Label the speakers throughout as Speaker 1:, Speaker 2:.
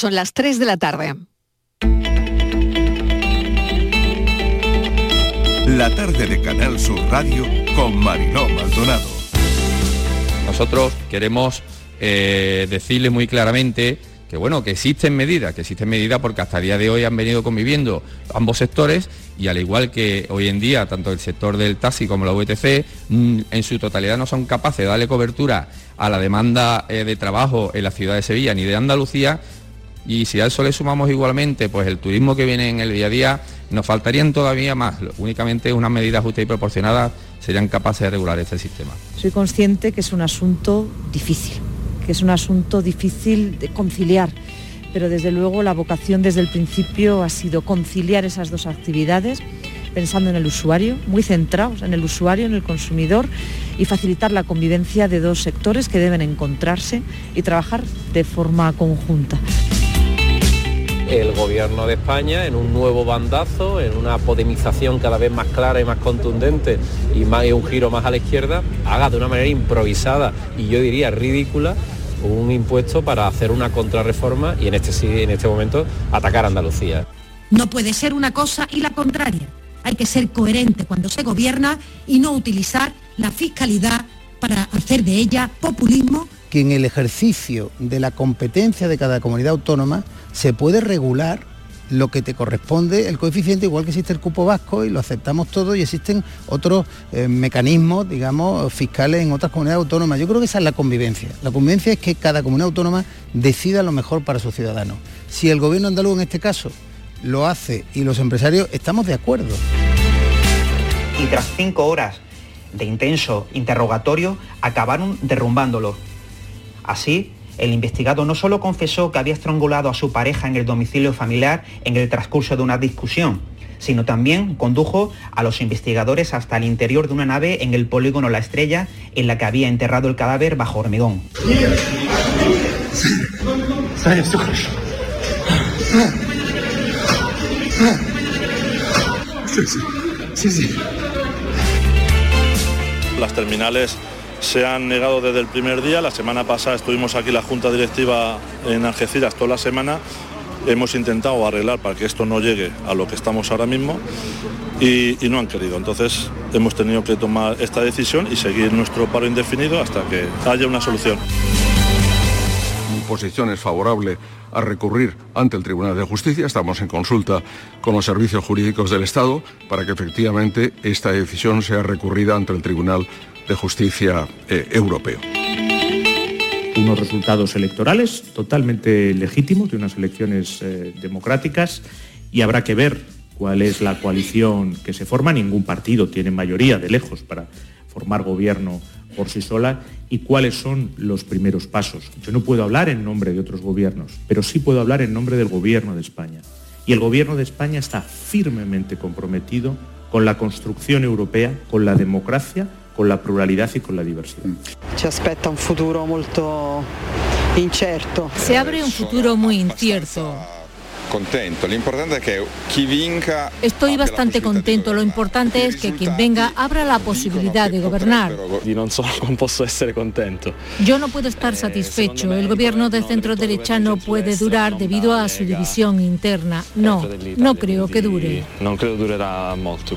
Speaker 1: Son las 3 de la tarde.
Speaker 2: La tarde de Canal Sur Radio con Mariló Maldonado.
Speaker 3: Nosotros queremos eh, decirle muy claramente que bueno, que existen medidas, que existen medidas porque hasta el día de hoy han venido conviviendo ambos sectores y al igual que hoy en día tanto el sector del taxi como la VTC mm, en su totalidad no son capaces de darle cobertura a la demanda eh, de trabajo en la ciudad de Sevilla ni de Andalucía, y si a eso le sumamos igualmente pues el turismo que viene en el día a día, nos faltarían todavía más. Únicamente unas medidas justas y proporcionadas serían capaces de regular este sistema.
Speaker 4: Soy consciente que es un asunto difícil, que es un asunto difícil de conciliar, pero desde luego la vocación desde el principio ha sido conciliar esas dos actividades pensando en el usuario, muy centrados en el usuario, en el consumidor y facilitar la convivencia de dos sectores que deben encontrarse y trabajar de forma conjunta
Speaker 5: el gobierno de España en un nuevo bandazo, en una podemización cada vez más clara y más contundente y, más, un giro más a la izquierda, haga de una manera improvisada y yo diría ridícula un impuesto para hacer una contrarreforma y en este, en este momento atacar a Andalucía.
Speaker 6: No puede ser una cosa y la contraria. Hay que ser coherente cuando se gobierna y no utilizar la fiscalidad para hacer de ella populismo.
Speaker 7: Que en el ejercicio de la competencia de cada comunidad autónoma se puede regular lo que te corresponde el coeficiente, igual que existe el cupo vasco y lo aceptamos todo y existen otros eh, mecanismos, digamos, fiscales en otras comunidades autónomas. Yo creo que esa es la convivencia. La convivencia es que cada comunidad autónoma decida lo mejor para sus ciudadanos. Si el gobierno andaluz en este caso lo hace y los empresarios estamos de acuerdo.
Speaker 8: Y tras cinco horas de intenso interrogatorio, acabaron derrumbándolo. Así, el investigado no solo confesó que había estrangulado a su pareja en el domicilio familiar en el transcurso de una discusión, sino también condujo a los investigadores hasta el interior de una nave en el polígono La Estrella en la que había enterrado el cadáver bajo hormigón.
Speaker 9: Las terminales se han negado desde el primer día. La semana pasada estuvimos aquí la Junta Directiva en Algeciras toda la semana. Hemos intentado arreglar para que esto no llegue a lo que estamos ahora mismo y, no han querido. Entonces hemos tenido que tomar esta decisión y seguir nuestro paro indefinido hasta que haya una solución.
Speaker 10: Mi posición es favorable a recurrir ante el Tribunal de Justicia. Estamos en consulta con los servicios jurídicos del Estado para que efectivamente esta decisión sea recurrida ante el Tribunal de Justicia eh, Europeo.
Speaker 11: Unos resultados electorales totalmente legítimos de unas elecciones eh, democráticas y habrá que ver cuál es la coalición que se forma. Ningún partido tiene mayoría de lejos para formar gobierno por sí sola y cuáles son los primeros pasos. Yo no puedo hablar en nombre de otros gobiernos, pero sí puedo hablar en nombre del gobierno de España. Y el gobierno de España está firmemente comprometido con la construcción europea, con la democracia con la pluralidad y con la diversidad.
Speaker 12: Se aspetta un futuro molto incierto.
Speaker 13: Se abre un futuro muy incierto.
Speaker 14: Contento. Lo importante es que quien venga.
Speaker 13: Estoy bastante contento. Lo importante es que quien venga abra la posibilidad de gobernar.
Speaker 15: Y no solo puedo estar contento.
Speaker 13: Yo no puedo estar satisfecho. El gobierno de centro derecha no puede durar debido a su división interna. No, no creo que dure.
Speaker 15: No creo durará mucho.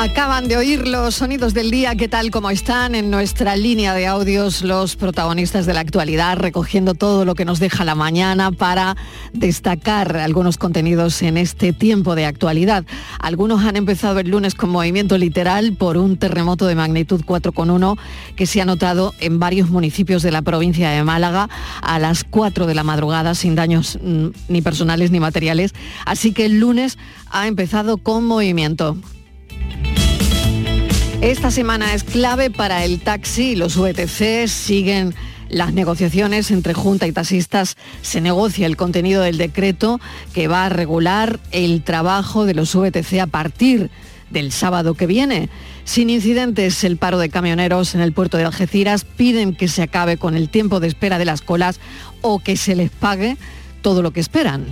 Speaker 1: Acaban de oír los sonidos del día, ¿qué tal como están en nuestra línea de audios los protagonistas de la actualidad, recogiendo todo lo que nos deja la mañana para destacar algunos contenidos en este tiempo de actualidad? Algunos han empezado el lunes con movimiento literal por un terremoto de magnitud 4,1 que se ha notado en varios municipios de la provincia de Málaga a las 4 de la madrugada sin daños mm, ni personales ni materiales. Así que el lunes ha empezado con movimiento. Esta semana es clave para el taxi. Los VTC siguen las negociaciones entre Junta y taxistas. Se negocia el contenido del decreto que va a regular el trabajo de los VTC a partir del sábado que viene. Sin incidentes, el paro de camioneros en el puerto de Algeciras piden que se acabe con el tiempo de espera de las colas o que se les pague todo lo que esperan.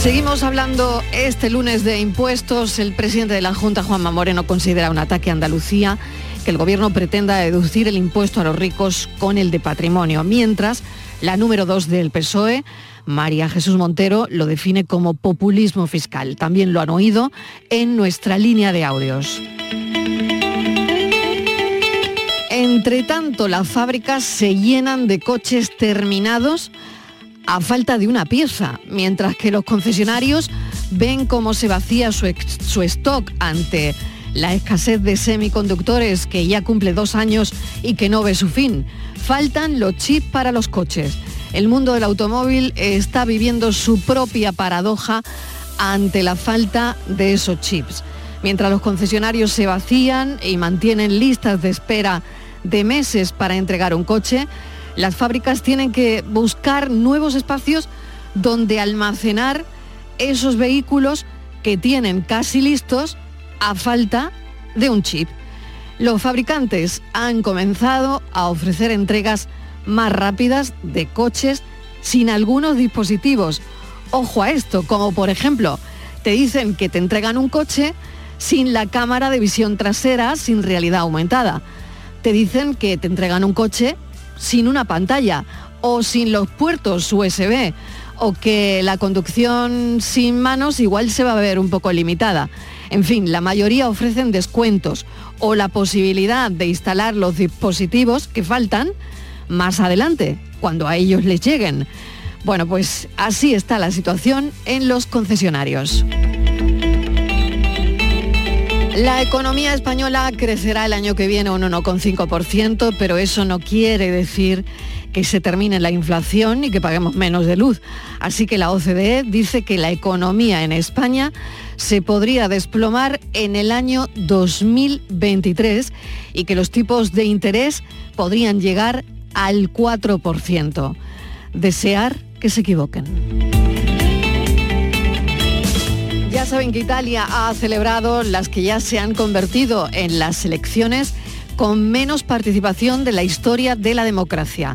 Speaker 1: Seguimos hablando este lunes de impuestos. El presidente de la Junta, Juanma Moreno, considera un ataque a Andalucía que el gobierno pretenda deducir el impuesto a los ricos con el de patrimonio, mientras la número dos del PSOE, María Jesús Montero, lo define como populismo fiscal. También lo han oído en nuestra línea de audios. Entre tanto, las fábricas se llenan de coches terminados a falta de una pieza, mientras que los concesionarios ven cómo se vacía su, su stock ante la escasez de semiconductores que ya cumple dos años y que no ve su fin. Faltan los chips para los coches. El mundo del automóvil está viviendo su propia paradoja ante la falta de esos chips. Mientras los concesionarios se vacían y mantienen listas de espera de meses para entregar un coche, las fábricas tienen que buscar nuevos espacios donde almacenar esos vehículos que tienen casi listos a falta de un chip. Los fabricantes han comenzado a ofrecer entregas más rápidas de coches sin algunos dispositivos. Ojo a esto, como por ejemplo, te dicen que te entregan un coche sin la cámara de visión trasera, sin realidad aumentada. Te dicen que te entregan un coche sin una pantalla o sin los puertos USB o que la conducción sin manos igual se va a ver un poco limitada. En fin, la mayoría ofrecen descuentos o la posibilidad de instalar los dispositivos que faltan más adelante, cuando a ellos les lleguen. Bueno, pues así está la situación en los concesionarios. La economía española crecerá el año que viene un 1,5%, pero eso no quiere decir que se termine la inflación y que paguemos menos de luz. Así que la OCDE dice que la economía en España se podría desplomar en el año 2023 y que los tipos de interés podrían llegar al 4%. Desear que se equivoquen. Saben que Italia ha celebrado las que ya se han convertido en las elecciones con menos participación de la historia de la democracia.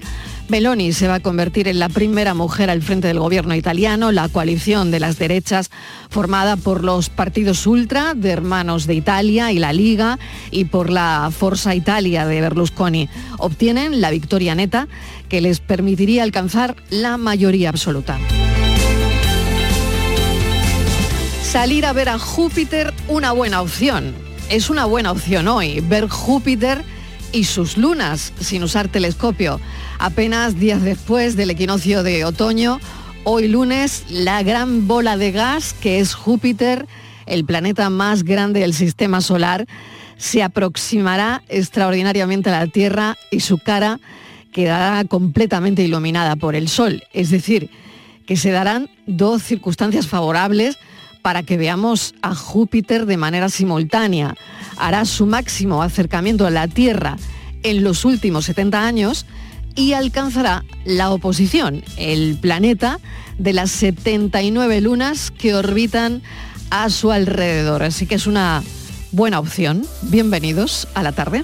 Speaker 1: Meloni se va a convertir en la primera mujer al frente del gobierno italiano, la coalición de las derechas formada por los partidos ultra de Hermanos de Italia y la Liga y por la Forza Italia de Berlusconi. Obtienen la victoria neta que les permitiría alcanzar la mayoría absoluta. Salir a ver a Júpiter, una buena opción. Es una buena opción hoy, ver Júpiter y sus lunas sin usar telescopio. Apenas días después del equinoccio de otoño, hoy lunes, la gran bola de gas que es Júpiter, el planeta más grande del sistema solar, se aproximará extraordinariamente a la Tierra y su cara quedará completamente iluminada por el Sol. Es decir, que se darán dos circunstancias favorables para que veamos a Júpiter de manera simultánea. Hará su máximo acercamiento a la Tierra en los últimos 70 años y alcanzará la oposición, el planeta de las 79 lunas que orbitan a su alrededor. Así que es una buena opción. Bienvenidos a la tarde.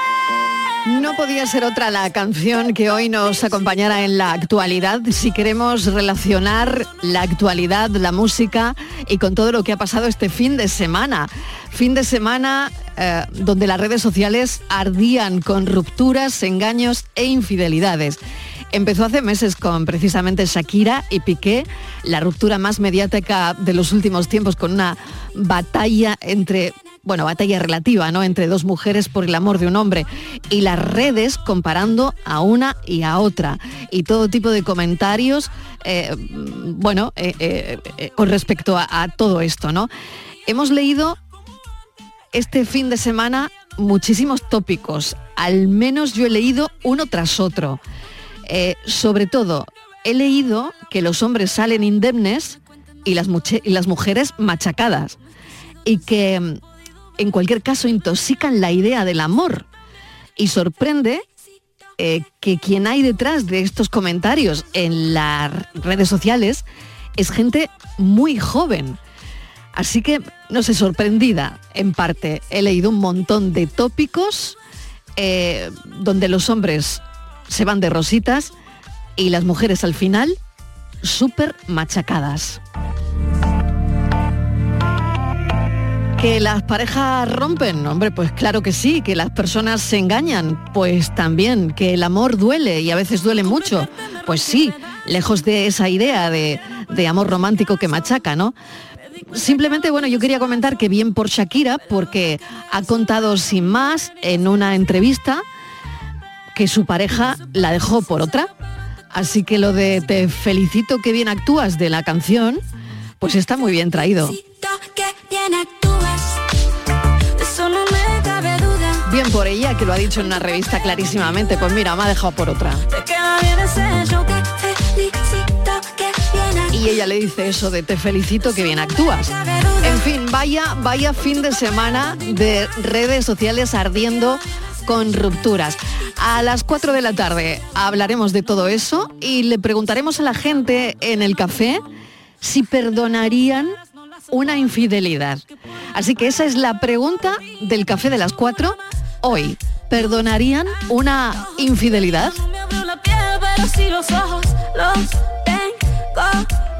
Speaker 1: No podía ser otra la canción que hoy nos acompañara en la actualidad si queremos relacionar la actualidad, la música y con todo lo que ha pasado este fin de semana. Fin de semana eh, donde las redes sociales ardían con rupturas, engaños e infidelidades. Empezó hace meses con precisamente Shakira y Piqué, la ruptura más mediática de los últimos tiempos con una batalla entre bueno, batalla relativa, ¿no? Entre dos mujeres por el amor de un hombre. Y las redes comparando a una y a otra. Y todo tipo de comentarios, eh, bueno, eh, eh, con respecto a, todo esto, ¿no? Hemos leído este fin de semana muchísimos tópicos. Al menos yo he leído uno tras otro. sobre todo, he leído que los hombres salen indemnes y las, y las mujeres machacadas. Y que en cualquier caso intoxican la idea del amor. Y sorprende eh, que quien hay detrás de estos comentarios en las redes sociales es gente muy joven. Así que, no sé, sorprendida en parte. He leído un montón de tópicos eh, donde los hombres se van de rositas y las mujeres al final súper machacadas. ¿Que las parejas rompen? Hombre, pues claro que sí, que las personas se engañan, pues también, que el amor duele y a veces duele mucho, pues sí, lejos de esa idea de, de amor romántico que machaca, ¿no? Simplemente, bueno, yo quería comentar que bien por Shakira, porque ha contado sin más en una entrevista que su pareja la dejó por otra. Así que lo de te felicito que bien actúas de la canción, pues está muy bien traído. Bien por ella, que lo ha dicho en una revista clarísimamente. Pues mira, me ha dejado por otra. Y ella le dice eso de te felicito que bien actúas. En fin, vaya, vaya fin de semana de redes sociales ardiendo con rupturas. A las 4 de la tarde hablaremos de todo eso y le preguntaremos a la gente en el café si perdonarían una infidelidad. Así que esa es la pregunta del café de las 4 hoy. ¿Perdonarían una infidelidad?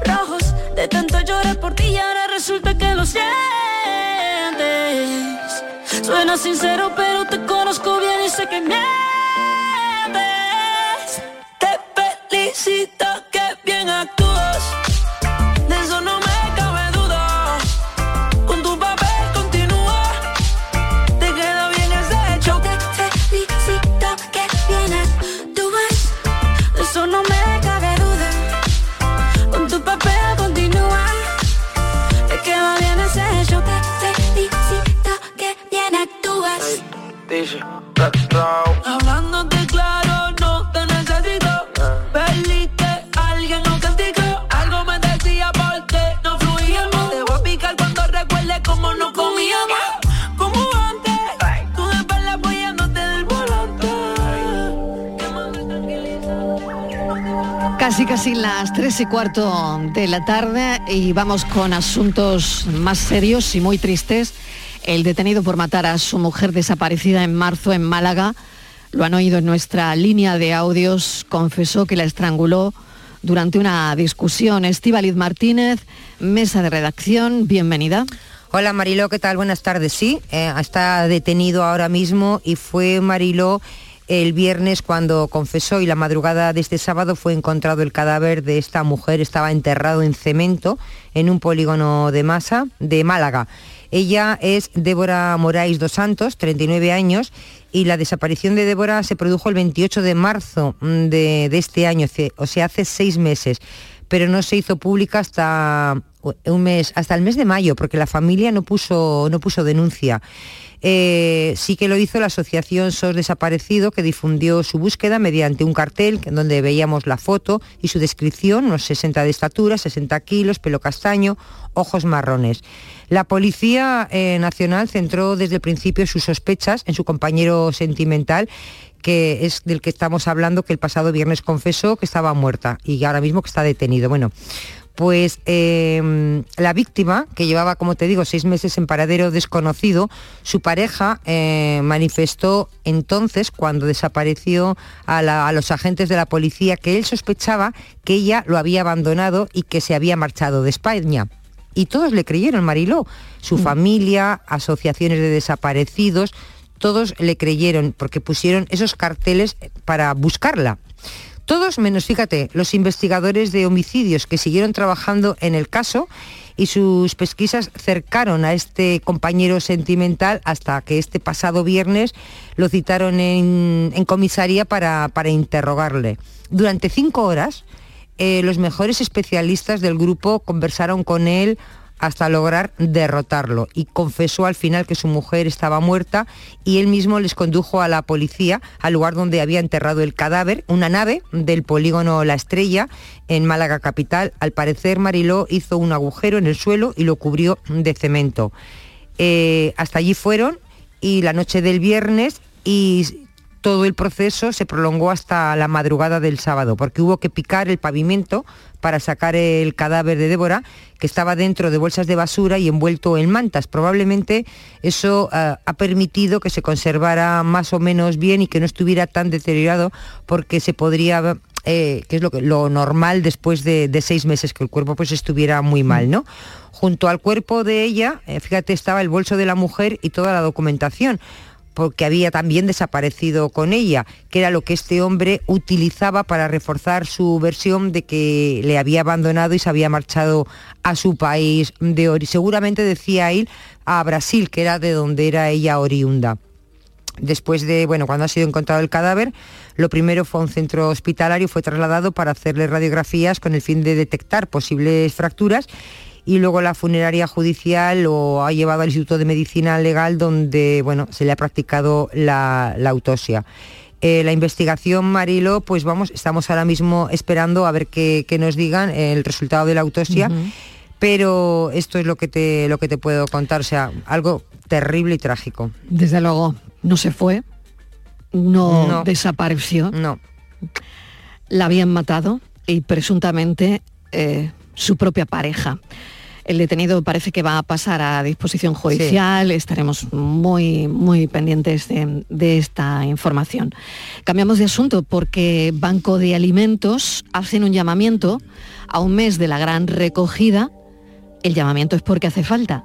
Speaker 16: rojos de tanto llorar por ti y ahora resulta que lo sientes. Suena sincero, pero te conozco bien y sé que mientes. Te felicito
Speaker 1: las 3 y cuarto de la tarde y vamos con asuntos más serios y muy tristes. El detenido por matar a su mujer desaparecida en marzo en Málaga, lo han oído en nuestra línea de audios, confesó que la estranguló durante una discusión. Estíbaliz Martínez, mesa de redacción, bienvenida.
Speaker 17: Hola Mariló, ¿qué tal? Buenas tardes. Sí, eh, está detenido ahora mismo y fue Mariló el viernes cuando confesó y la madrugada de este sábado fue encontrado el cadáver de esta mujer, estaba enterrado en cemento en un polígono de masa de Málaga. Ella es Débora Moraes dos Santos, 39 años, y la desaparición de Débora se produjo el 28 de marzo mm, de, este año, o sea, hace seis meses, pero no se hizo pública hasta un mes, hasta el mes de mayo, porque la familia no puso, no puso denuncia. Eh, sí que lo hizo la asociación SOS Desaparecido, que difundió su búsqueda mediante un cartel donde veíamos la foto y su descripción, unos 60 de estatura, 60 kilos, pelo castaño, ojos marrones. La Policía eh, Nacional centró desde el principio sus sospechas en su compañero sentimental, que es del que estamos hablando, que el pasado viernes confesó que estaba muerta y ahora mismo que está detenido. Bueno, Pues eh, la víctima, que llevaba, como te digo, seis meses en paradero desconocido, su pareja eh, manifestó entonces, cuando desapareció a, la- a los agentes de la policía, que él sospechaba que ella lo había abandonado y que se había marchado de España. Y todos le creyeron, Mariló. Su familia, asociaciones de desaparecidos, todos le creyeron porque pusieron esos carteles para buscarla. Todos menos, fíjate, los investigadores de homicidios que siguieron trabajando en el caso y sus pesquisas cercaron a este compañero sentimental hasta que este pasado viernes lo citaron en, comisaría para, para interrogarle. Durante cinco horas, eh, los mejores especialistas del grupo conversaron con él hasta lograr derrotarlo y confesó al final que su mujer estaba muerta y él mismo les condujo a la policía al lugar donde había enterrado el cadáver, una nave del polígono La Estrella en Málaga capital. Al parecer Mariló hizo un agujero en el suelo y lo cubrió de cemento. Eh, hasta allí fueron y la noche del viernes y todo el proceso se prolongó hasta la madrugada del sábado, porque hubo que picar el pavimento para sacar el cadáver de Débora, que estaba dentro de bolsas de basura y envuelto en mantas. Probablemente eso eh, ha permitido que se conservara más o menos bien y que no estuviera tan deteriorado, porque se podría, eh, que es lo, normal después de, de seis meses, que el cuerpo pues estuviera muy mal, ¿no? Junto al cuerpo de ella, eh, fíjate, estaba el bolso de la mujer y toda la documentación porque había también desaparecido con ella, que era lo que este hombre utilizaba para reforzar su versión de que le había abandonado y se había marchado a su país de origen. Seguramente decía él a Brasil, que era de donde era ella oriunda. Después de, bueno, cuando ha sido encontrado el cadáver, lo primero fue a un centro hospitalario, fue trasladado para hacerle radiografías con el fin de detectar posibles fracturas y luego la funeraria judicial lo ha llevado al Instituto de Medicina Legal donde, bueno, se le ha practicado la, la autopsia. Eh, la investigación, Marilo, pues vamos, estamos ahora mismo esperando a ver qué, qué nos digan el resultado de la autopsia. Pero esto es lo que te lo que te puedo contar, o sea, algo terrible y trágico.
Speaker 1: Desde luego, no se fue, no,
Speaker 17: No.
Speaker 1: desapareció.
Speaker 17: No.
Speaker 1: La habían matado y presuntamente eh, su propia pareja. El detenido parece que va a pasar a disposición judicial, estaremos muy, muy pendientes de, de esta información. Cambiamos de asunto porque Banco de Alimentos hacen un llamamiento a un mes de la gran recogida. El llamamiento es porque hace falta,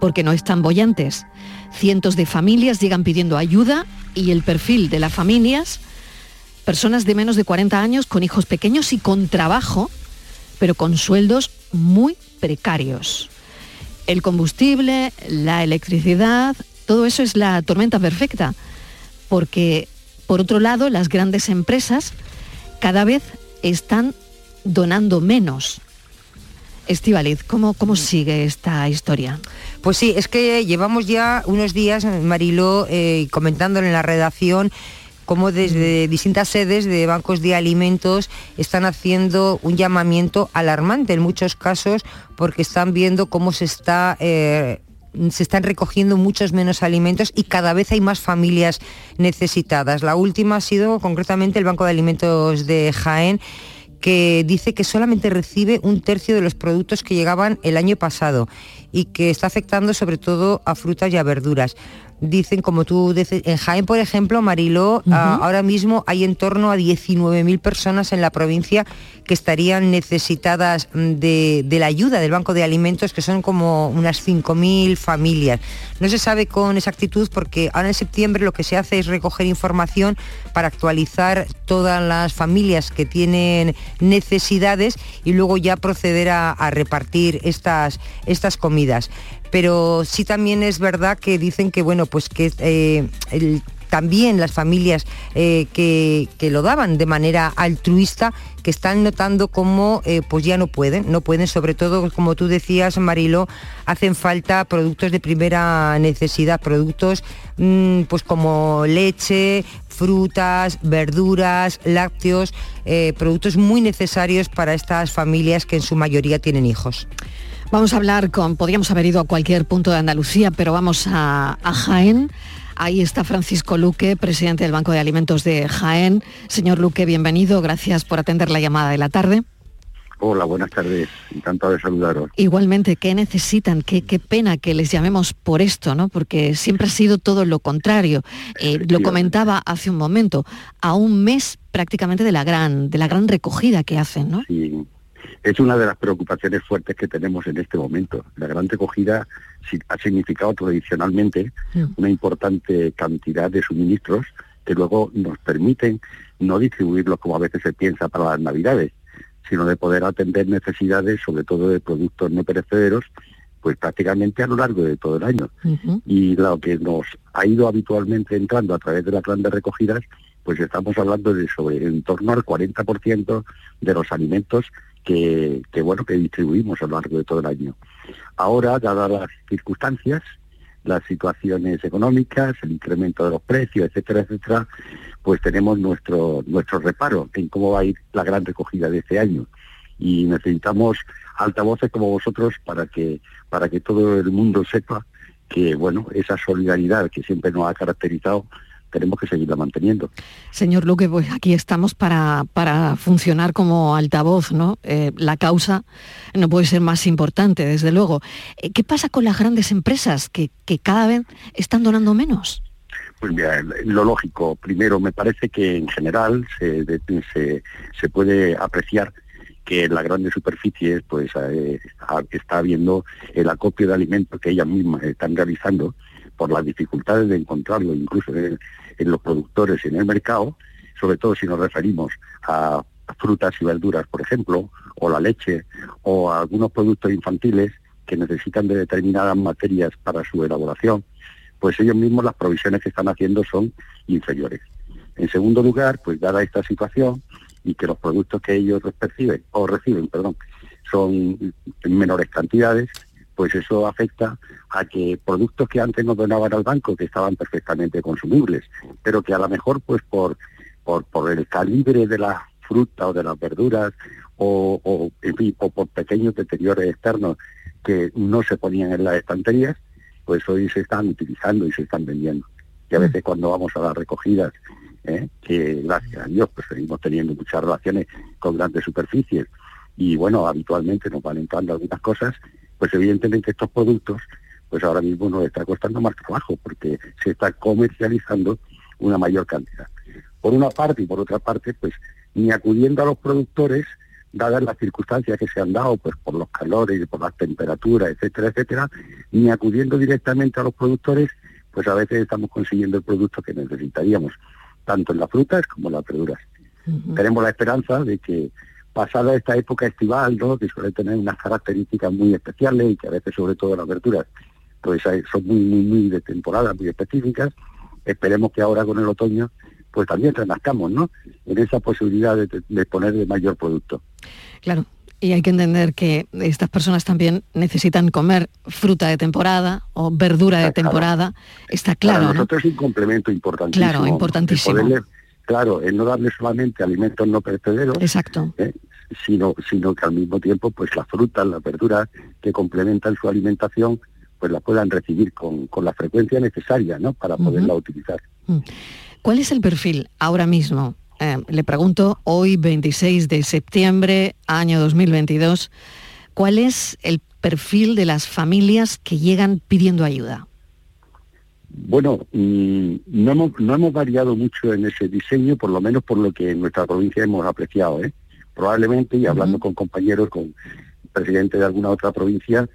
Speaker 1: porque no están bollantes. Cientos de familias llegan pidiendo ayuda y el perfil de las familias, personas de menos de 40 años con hijos pequeños y con trabajo, pero con sueldos muy precarios. El combustible, la electricidad, todo eso es la tormenta perfecta, porque por otro lado las grandes empresas cada vez están donando menos. Estivaliz, ¿cómo, ¿cómo sigue esta historia?
Speaker 17: Pues sí, es que llevamos ya unos días, Mariló, eh, comentándolo en la redacción, cómo desde distintas sedes de bancos de alimentos están haciendo un llamamiento alarmante en muchos casos porque están viendo cómo se está... eh, se están recogiendo muchos menos alimentos y cada vez hay más familias necesitadas. La última ha sido concretamente el Banco de Alimentos de Jaén, que dice que solamente recibe un tercio de los productos que llegaban el año pasado y que está afectando sobre todo a frutas y a verduras. Dicen, como tú dices, en Jaén, por ejemplo, Mariló, ah, ahora mismo hay en torno a 19.000 personas en la provincia que estarían necesitadas de, de la ayuda del Banco de Alimentos, que son como unas 5.000 familias. No se sabe con exactitud porque ahora en septiembre lo que se hace es recoger información para actualizar todas las familias que tienen necesidades y luego ya proceder a, a repartir estas, estas comidas. Pero sí también es verdad que dicen que bueno, pues que eh, también las familias eh, que, que lo daban de manera altruista, que están notando cómo eh, pues ya no pueden, no pueden, sobre todo como tú decías, Marilo, hacen falta productos de primera necesidad, productos mm, pues como leche, frutas, verduras, lácteos, productos muy necesarios para estas familias que en su mayoría tienen hijos.
Speaker 1: Vamos a hablar con, podríamos haber ido a cualquier punto de Andalucía, pero vamos a, a Jaén. Ahí está Francisco Luque, presidente del Banco de Alimentos de Jaén. Señor Luque, bienvenido. Gracias por atender la llamada de la tarde.
Speaker 18: Hola, buenas tardes. Encantado de saludaros.
Speaker 1: Igualmente, ¿qué necesitan? Qué, qué pena que les llamemos por esto, ¿no? Porque siempre ha sido todo lo contrario. Eh, lo comentaba hace un momento, a un mes prácticamente de la gran, de la gran recogida que hacen, ¿no?
Speaker 18: Sí. Es una de las preocupaciones fuertes que tenemos en este momento. La gran recogida ha significado tradicionalmente una importante cantidad de suministros que luego nos permiten no distribuirlos como a veces se piensa para las navidades, sino de poder atender necesidades, sobre todo de productos no perecederos, pues prácticamente a lo largo de todo el año. Y lo que nos ha ido habitualmente entrando a través de las grandes recogidas, pues estamos hablando de sobre en torno al 40% de los alimentos que, bueno que distribuimos a lo largo de todo el año. Ahora, dadas las circunstancias, las situaciones económicas, el incremento de los precios, etcétera, etcétera, pues tenemos nuestro nuestro reparo en cómo va a ir la gran recogida de este año y necesitamos altavoces como vosotros para que para que todo el mundo sepa que bueno esa solidaridad que siempre nos ha caracterizado tenemos que seguirla manteniendo.
Speaker 1: Señor Luque, pues aquí estamos para, para funcionar como altavoz, ¿no? Eh, la causa no puede ser más importante, desde luego. Eh, ¿Qué pasa con las grandes empresas que, que cada vez están donando menos?
Speaker 18: Pues mira, lo lógico, primero me parece que en general se, se, se puede apreciar que en las grandes superficies pues eh, está habiendo el acopio de alimentos que ellas mismas están realizando por las dificultades de encontrarlo incluso en, los productores en el mercado, sobre todo si nos referimos a frutas y verduras, por ejemplo, o la leche, o a algunos productos infantiles que necesitan de determinadas materias para su elaboración, pues ellos mismos las provisiones que están haciendo son inferiores. En segundo lugar, pues dada esta situación y que los productos que ellos perciben o reciben, perdón, son en menores cantidades, pues eso afecta a que productos que antes nos donaban al banco, que estaban perfectamente consumibles, pero que a lo mejor pues por, por, por el calibre de la fruta o de las verduras o, o, en fin, o por pequeños deterioros externos que no se ponían en las estanterías, pues hoy se están utilizando y se están vendiendo. Y a veces cuando vamos a las recogidas, ¿eh? que gracias a Dios pues seguimos teniendo muchas relaciones con grandes superficies y bueno, habitualmente nos van entrando algunas cosas, pues evidentemente estos productos pues ahora mismo nos está costando más trabajo porque se está comercializando una mayor cantidad. Por una parte y por otra parte, pues ni acudiendo a los productores, dadas las circunstancias que se han dado, pues por los calores, por las temperaturas, etcétera, etcétera, ni acudiendo directamente a los productores, pues a veces estamos consiguiendo el producto que necesitaríamos, tanto en las frutas como en las verduras. Tenemos la esperanza de que pasada esta época estival, ¿no? que suele tener unas características muy especiales y que a veces sobre todo las verduras pues son muy, muy, muy de temporada, muy específicas, esperemos que ahora con el otoño pues también renazcamos, ¿no? En esa posibilidad de, de poner de mayor producto.
Speaker 1: Claro. Y hay que entender que estas personas también necesitan comer fruta de temporada o verdura de temporada. Está claro,
Speaker 18: Para
Speaker 1: ¿no?
Speaker 18: nosotros es un complemento importantísimo.
Speaker 1: Claro, importantísimo.
Speaker 18: El poderle- claro, el no darle solamente alimentos no perecederos,
Speaker 1: Exacto.
Speaker 18: ¿eh? sino, sino que al mismo tiempo pues las frutas, las verduras que complementan su alimentación, pues la puedan recibir con, con la frecuencia necesaria, ¿no? Para poderla utilizar.
Speaker 1: ¿Cuál es el perfil ahora mismo? Eh, le pregunto, hoy 26 de septiembre, año 2022, ¿cuál es el perfil de las familias que llegan pidiendo ayuda?
Speaker 18: Bueno, mm, no hemos, no hemos variado mucho en ese diseño, por lo menos por lo que en nuestra provincia hemos apreciado. ¿eh? Probablemente, y hablando con compañeros, con presidentes de alguna otra provincia,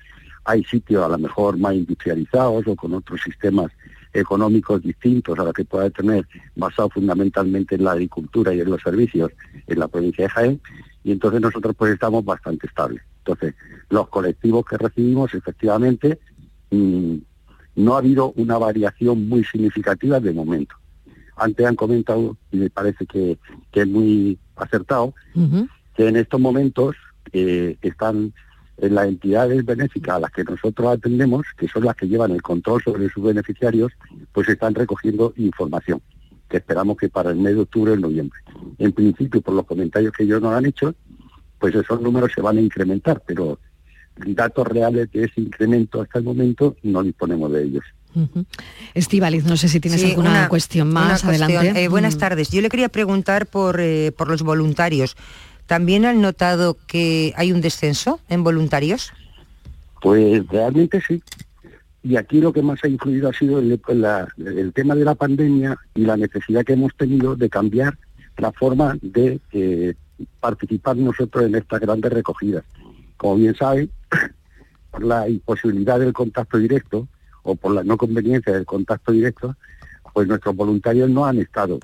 Speaker 18: hay sitios a lo mejor más industrializados o con otros sistemas económicos distintos a los que pueda tener, basados fundamentalmente en la agricultura y en los servicios en la provincia de Jaén, y entonces nosotros pues estamos bastante estables. Entonces, los colectivos que recibimos, efectivamente, mm, no ha habido una variación muy significativa de momento. Antes han comentado, y me parece que, que es muy acertado, que en estos momentos eh, están en las entidades benéficas a las que nosotros atendemos, que son las que llevan el control sobre sus beneficiarios, pues están recogiendo información, que esperamos que para el mes de octubre o noviembre. En principio, por los comentarios que ellos nos han hecho, pues esos números se van a incrementar, pero datos reales de ese incremento hasta el momento no disponemos de ellos.
Speaker 1: Estivaliz, no sé si tienes
Speaker 17: Sí,
Speaker 1: alguna
Speaker 17: una-
Speaker 1: cuestión más
Speaker 17: una cuestión.
Speaker 1: adelante.
Speaker 17: Eh, buenas
Speaker 1: Mm.
Speaker 17: tardes. Yo le quería preguntar por, eh, por los voluntarios. ¿también han notado que hay un descenso en voluntarios?
Speaker 18: Pues realmente sí. Y aquí lo que más ha influido ha sido el, la- el tema de la pandemia y la necesidad que hemos tenido de cambiar la forma de eh, participar nosotros en estas grandes recogidas. Como bien saben, por la imposibilidad del contacto directo o por la no conveniencia del contacto directo, pues nuestros voluntarios no han estado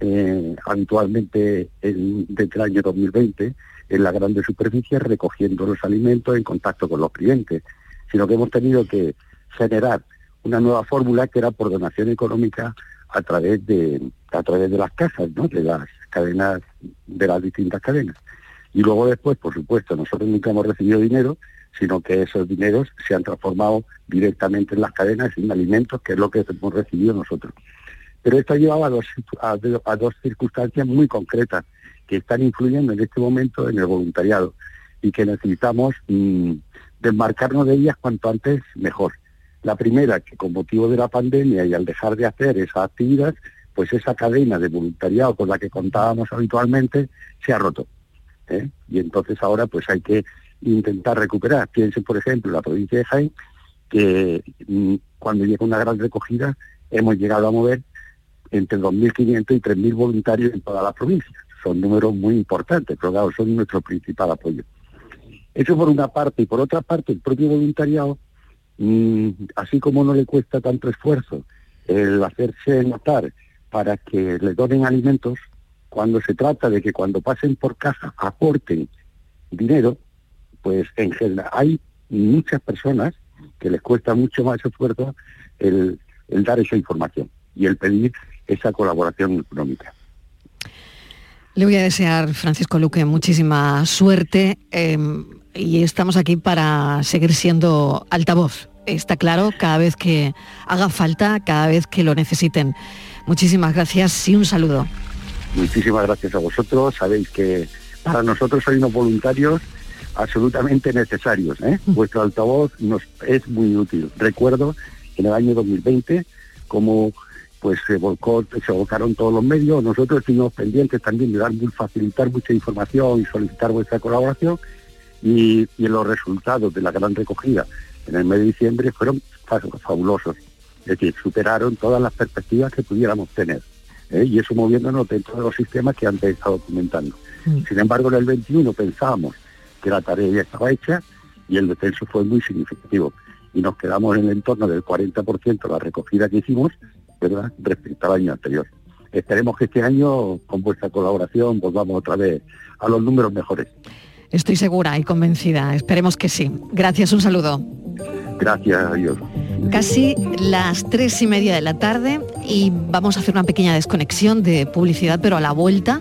Speaker 18: eh, habitualmente en- desde el año 2020 en las grandes superficies recogiendo los alimentos en contacto con los clientes, sino que hemos tenido que generar una nueva fórmula que era por donación económica a través de a través de las casas, ¿no? de las cadenas, de las distintas cadenas. Y luego después, por supuesto, nosotros nunca hemos recibido dinero, sino que esos dineros se han transformado directamente en las cadenas en alimentos, que es lo que hemos recibido nosotros. Pero esto ha llevado a dos, circunstancias muy concretas que están influyendo en este momento en el voluntariado y que necesitamos mm, desmarcarnos de ellas cuanto antes mejor. La primera, que con motivo de la pandemia y al dejar de hacer esa actividad, pues esa cadena de voluntariado con la que contábamos habitualmente se ha roto. ¿Eh? Y entonces ahora pues hay que intentar recuperar. Piensen, por ejemplo, la provincia de Jaén, que mm, cuando llega una gran recogida hemos llegado a mover entre 2.500 y 3.000 voluntarios en toda la provincia. Son números muy importantes, pero claro, son nuestro principal apoyo. Eso por una parte, y por otra parte, el propio voluntariado, mm, así como no le cuesta tanto esfuerzo el hacerse notar para que le donen alimentos, cuando se trata de que cuando pasen por caja aporten dinero, pues en general hay muchas personas que les cuesta mucho más esfuerzo el, el dar esa información y el pedir esa colaboración económica.
Speaker 1: Le voy a desear, Francisco Luque, muchísima suerte eh, y estamos aquí para seguir siendo altavoz. Está claro, cada vez que haga falta, cada vez que lo necesiten. Muchísimas gracias y un saludo.
Speaker 18: Muchísimas gracias a vosotros. Sabéis que para nosotros sois unos voluntarios absolutamente necesarios. ¿eh? Vuestro altavoz nos es muy útil. Recuerdo en el año 2020 como pues se volcó, se volcaron todos los medios, nosotros estuvimos pendientes también de dar facilitar mucha información y solicitar vuestra colaboración y, y los resultados de la gran recogida en el mes de diciembre fueron fa- fabulosos. Es decir, superaron todas las perspectivas que pudiéramos tener. ¿Eh? Y eso moviéndonos dentro de los sistemas que antes estaba documentando. Sin embargo, en el 21 pensábamos que la tarea ya estaba hecha y el descenso fue muy significativo. Y nos quedamos en el entorno del 40% de la recogida que hicimos, ¿verdad?, respecto al año anterior. Esperemos que este año, con vuestra colaboración, volvamos otra vez a los números mejores.
Speaker 1: Estoy segura y convencida. Esperemos que sí. Gracias, un saludo.
Speaker 18: Gracias a Dios.
Speaker 1: Casi las tres y media de la tarde y vamos a hacer una pequeña desconexión de publicidad, pero a la vuelta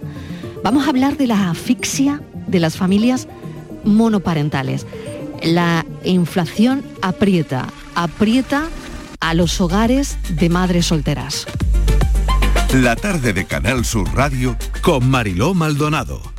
Speaker 1: vamos a hablar de la asfixia de las familias monoparentales. La inflación aprieta, aprieta a los hogares de madres solteras.
Speaker 2: La tarde de Canal Sur Radio con Mariló Maldonado.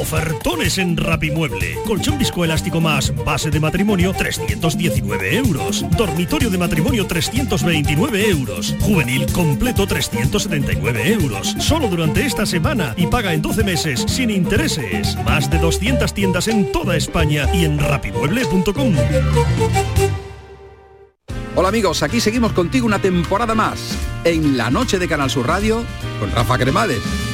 Speaker 19: Ofertones en Rapimueble. Colchón viscoelástico más base de matrimonio 319 euros. Dormitorio de matrimonio 329 euros. Juvenil completo 379 euros. Solo durante esta semana y paga en 12 meses sin intereses. Más de 200 tiendas en toda España y en rapimueble.com.
Speaker 20: Hola amigos, aquí seguimos contigo una temporada más en la noche de Canal Sur Radio con Rafa Cremades.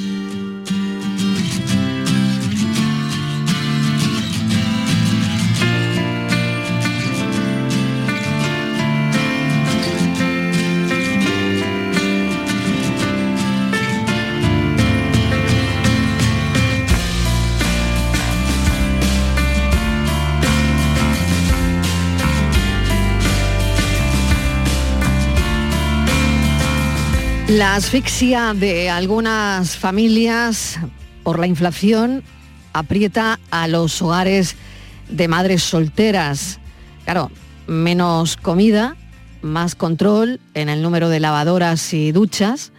Speaker 1: La asfixia de algunas familias por la inflación aprieta a los hogares de madres solteras. Claro, menos comida, más control en el número de lavadoras y duchas,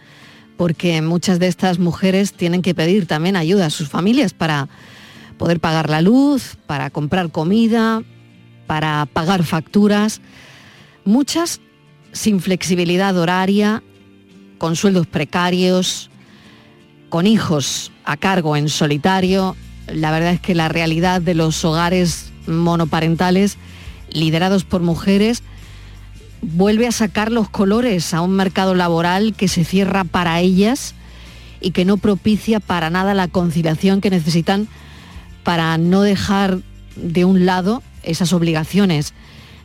Speaker 1: porque muchas de estas mujeres tienen que pedir también ayuda a sus familias para poder pagar la luz, para comprar comida, para pagar facturas. Muchas sin flexibilidad horaria, con sueldos precarios, con hijos a cargo en solitario. La verdad es que la realidad de los hogares monoparentales liderados por mujeres vuelve a sacar los colores a un mercado laboral que se cierra para ellas y que no propicia para nada la conciliación que necesitan para no dejar de un lado esas obligaciones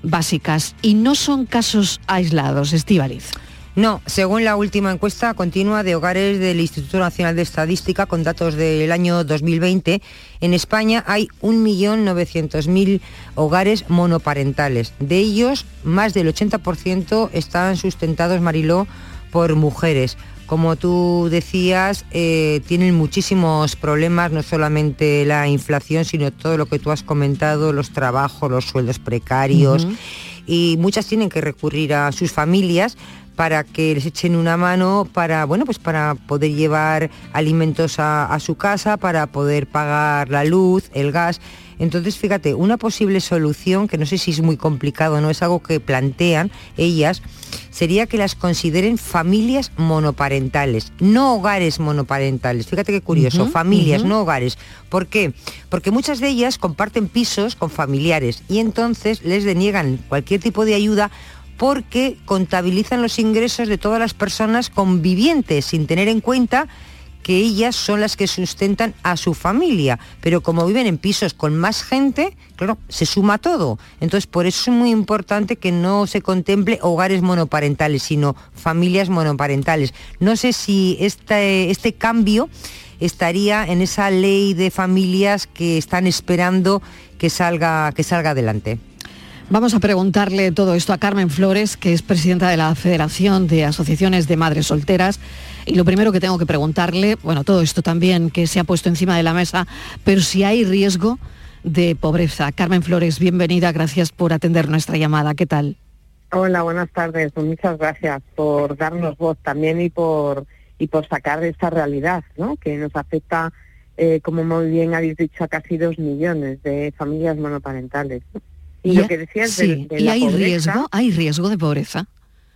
Speaker 1: básicas. Y no son casos aislados, Estivaliz.
Speaker 17: No, según la última encuesta continua de hogares del Instituto Nacional de Estadística con datos del año 2020, en España hay 1.900.000 hogares monoparentales. De ellos, más del 80% están sustentados, Mariló, por mujeres. Como tú decías, eh, tienen muchísimos problemas, no solamente la inflación, sino todo lo que tú has comentado, los trabajos, los sueldos precarios. Y muchas tienen que recurrir a sus familias para que les echen una mano para, bueno, pues para poder llevar alimentos a, su casa, para poder pagar la luz, el gas. Entonces, fíjate, una posible solución, que no sé si es muy complicado, no es algo que plantean ellas, sería que las consideren familias monoparentales, no hogares monoparentales. Fíjate qué curioso, familias, no hogares. ¿Por qué? Porque muchas de ellas comparten pisos con familiares y entonces les deniegan cualquier tipo de ayuda porque contabilizan los ingresos de todas las personas convivientes sin tener en cuenta que ellas son las que sustentan a su familia, pero como viven en pisos con más gente, claro, se suma todo. Entonces, por eso es muy importante que no se contemple hogares monoparentales, sino familias monoparentales. No sé si este, este cambio estaría en esa ley de familias que están esperando que salga, que salga adelante.
Speaker 1: Vamos a preguntarle todo esto a Carmen Flores, que es presidenta de la Federación de Asociaciones de Madres Solteras. Y lo primero que tengo que preguntarle, bueno, todo esto también que se ha puesto encima de la mesa, pero si hay riesgo de pobreza. Carmen Flores, bienvenida, gracias por atender nuestra llamada. ¿Qué tal?
Speaker 21: Hola, buenas tardes. Pues muchas gracias por darnos voz también y por y por sacar esta realidad, ¿no? Que nos afecta, eh, como muy bien habéis dicho, a casi dos millones de familias monoparentales.
Speaker 1: Y, lo que decías de, ¿Y hay riesgo? ¿Hay riesgo de pobreza?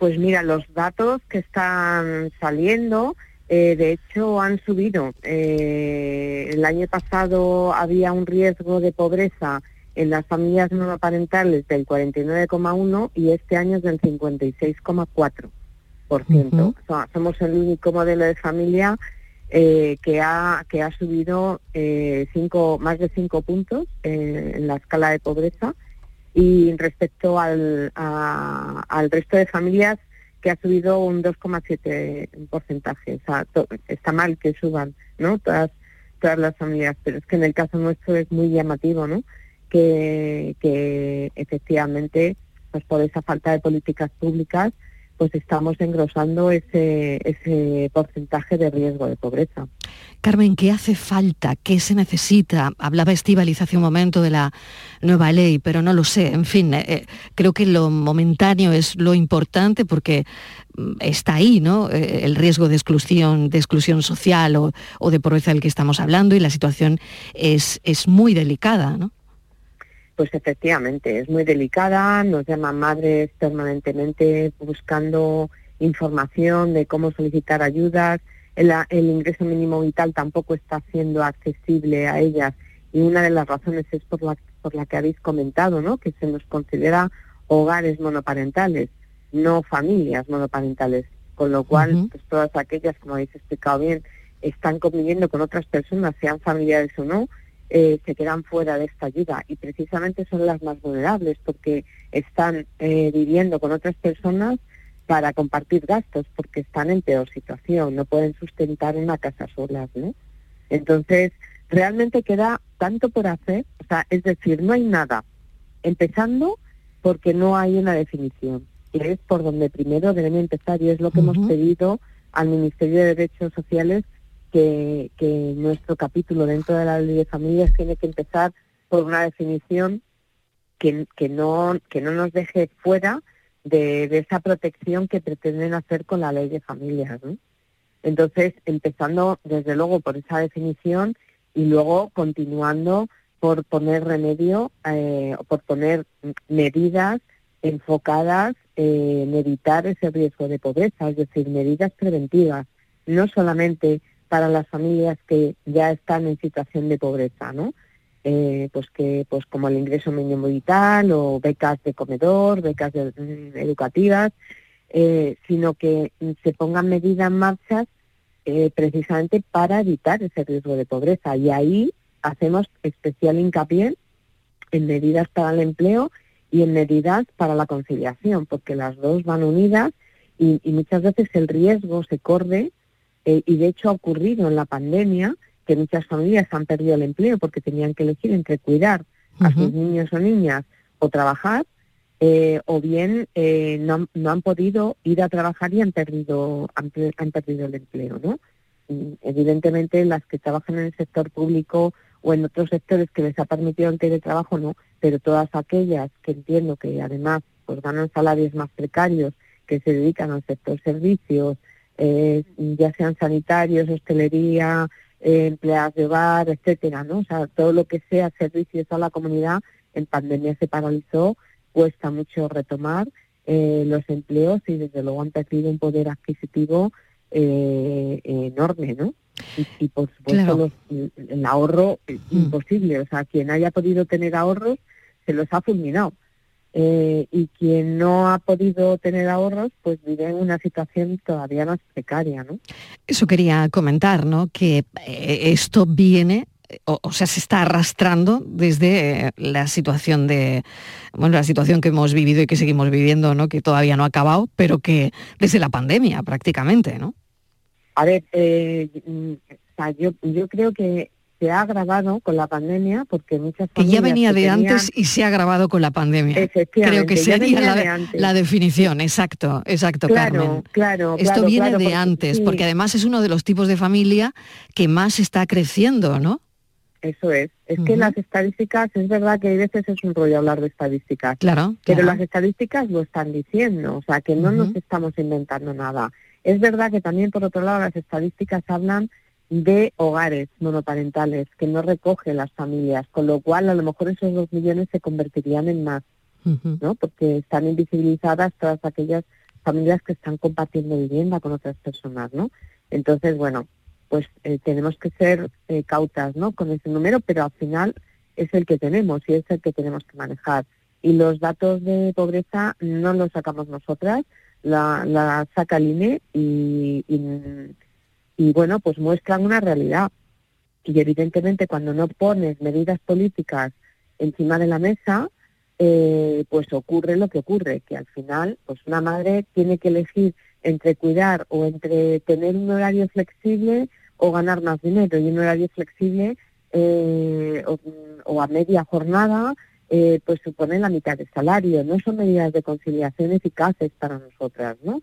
Speaker 21: Pues mira, los datos que están saliendo, eh, de hecho, han subido. Eh, el año pasado había un riesgo de pobreza en las familias monoparentales del 49,1 y este año es del 56,4%. somos el único modelo de familia eh, que ha que ha subido cinco, más de 5 puntos en la escala de pobreza y respecto al, al resto de familias que ha subido un 2,7 porcentaje. O sea, está mal que suban, ¿no? Todas, todas las familias, pero es que en el caso nuestro es muy llamativo, ¿no? Que, que efectivamente, pues por esa falta de políticas públicas, pues estamos engrosando ese, ese porcentaje de riesgo de pobreza.
Speaker 1: Carmen, ¿qué hace falta? ¿Qué se necesita? Hablaba Estivaliz hace un momento de la nueva ley, pero no lo sé. En fin, eh, eh, creo que lo momentáneo es lo importante porque mm, está ahí, ¿no? Eh, el riesgo de exclusión, de exclusión social o, de pobreza del que estamos hablando y la situación es, es muy delicada, ¿no?
Speaker 21: Pues efectivamente, es muy delicada, nos llaman madres permanentemente buscando información de cómo solicitar ayudas, el, el ingreso mínimo vital tampoco está siendo accesible a ellas y una de las razones es por la, por la que habéis comentado, ¿no? que se nos considera hogares monoparentales, no familias monoparentales, con lo cual pues todas aquellas, como habéis explicado bien, están conviviendo con otras personas, sean familiares o no, eh, se quedan fuera de esta ayuda y precisamente son las más vulnerables porque están eh, viviendo con otras personas para compartir gastos porque están en peor situación, no pueden sustentar una casa solas, ¿no? Entonces, realmente queda tanto por hacer, o sea, es decir, no hay nada, empezando porque no hay una definición, que es por donde primero deben empezar y es lo que hemos pedido al Ministerio de Derechos Sociales que, que nuestro capítulo dentro de la ley de familias tiene que empezar por una definición que, que, no, que no nos deje fuera de, de, esa protección que pretenden hacer con la ley de familias. ¿no? Entonces, empezando desde luego por esa definición y luego continuando por poner remedio, eh, por poner medidas enfocadas en evitar ese riesgo de pobreza, es decir, medidas preventivas, no solamente para las familias que ya están en situación de pobreza, ¿no? Eh, pues que pues como el ingreso mínimo vital o becas de comedor, becas mm, educativas, eh, sino que se pongan medidas en marcha eh, precisamente para evitar ese riesgo de pobreza. Y ahí hacemos especial hincapié en medidas para el empleo y en medidas para la conciliación, porque las dos van unidas y, y muchas veces el riesgo se corre eh, y de hecho ha ocurrido en la pandemia que muchas familias han perdido el empleo porque tenían que elegir entre cuidar a sus niños o niñas o trabajar, eh, o bien eh, no, no, han podido ir a trabajar y han perdido, han, han perdido el empleo. ¿no? evidentemente las que trabajan en el sector público o en otros sectores que les ha permitido el teletrabajo, no, pero todas aquellas que entiendo que además pues ganan salarios más precarios, que se dedican al sector servicios, eh, ya sean sanitarios, hostelería, eh, empleados de hogar, etcétera, ¿no? O sea, todo lo que sea servicios a la comunidad en pandemia se paralizó, cuesta mucho retomar eh, los empleos y desde luego han perdido un poder adquisitivo eh, enorme, ¿no? Y, por supuesto el ahorro es mm. imposible, o sea, quien haya podido tener ahorros se los ha fulminado. Eh, y quien no ha podido tener ahorros, pues vive en una situación todavía más precaria, ¿no?
Speaker 1: Eso quería comentar, ¿no? Que eh, esto viene o, sea, se está arrastrando desde eh, la situación de, bueno, la situación que hemos vivido y que seguimos viviendo, ¿no? Que todavía no ha acabado, pero que desde la pandemia prácticamente, ¿no?
Speaker 21: A ver, mm, yo, yo creo que se ha agravado con la pandemia porque muchas
Speaker 1: que ya venía de antes y se ha agravado con la pandemia creo que sería la, definición exacto exacto
Speaker 21: claro,
Speaker 1: Carmen
Speaker 21: claro
Speaker 1: esto viene de antes porque además es uno de los tipos de familia que más está creciendo no
Speaker 21: eso es. Es que las estadísticas, es verdad que hay veces es un rollo hablar de estadísticas.
Speaker 1: Claro.
Speaker 21: Pero las estadísticas lo están diciendo, o sea, que no nos estamos inventando nada. Es verdad que también, por otro lado, las estadísticas hablan de hogares monoparentales que no recoge las familias, con lo cual a lo mejor esos dos millones se convertirían en más, ¿no? Porque están invisibilizadas todas aquellas familias que están compartiendo vivienda con otras personas, ¿no? Entonces, bueno, pues eh, tenemos que ser eh, cautas, ¿no? Con ese número, pero al final es el que tenemos y es el que tenemos que manejar. Y los datos de pobreza no los sacamos nosotras, la, la saca el INE y y bueno, pues muestran una realidad. Y evidentemente cuando no pones medidas políticas encima de la mesa, eh, pues ocurre lo que ocurre, que al final pues una madre tiene que elegir entre cuidar o entre tener un horario flexible o ganar más dinero y un horario flexible eh, o, a media jornada eh, pues supone la mitad del salario. No son medidas de conciliación eficaces para nosotras, ¿no?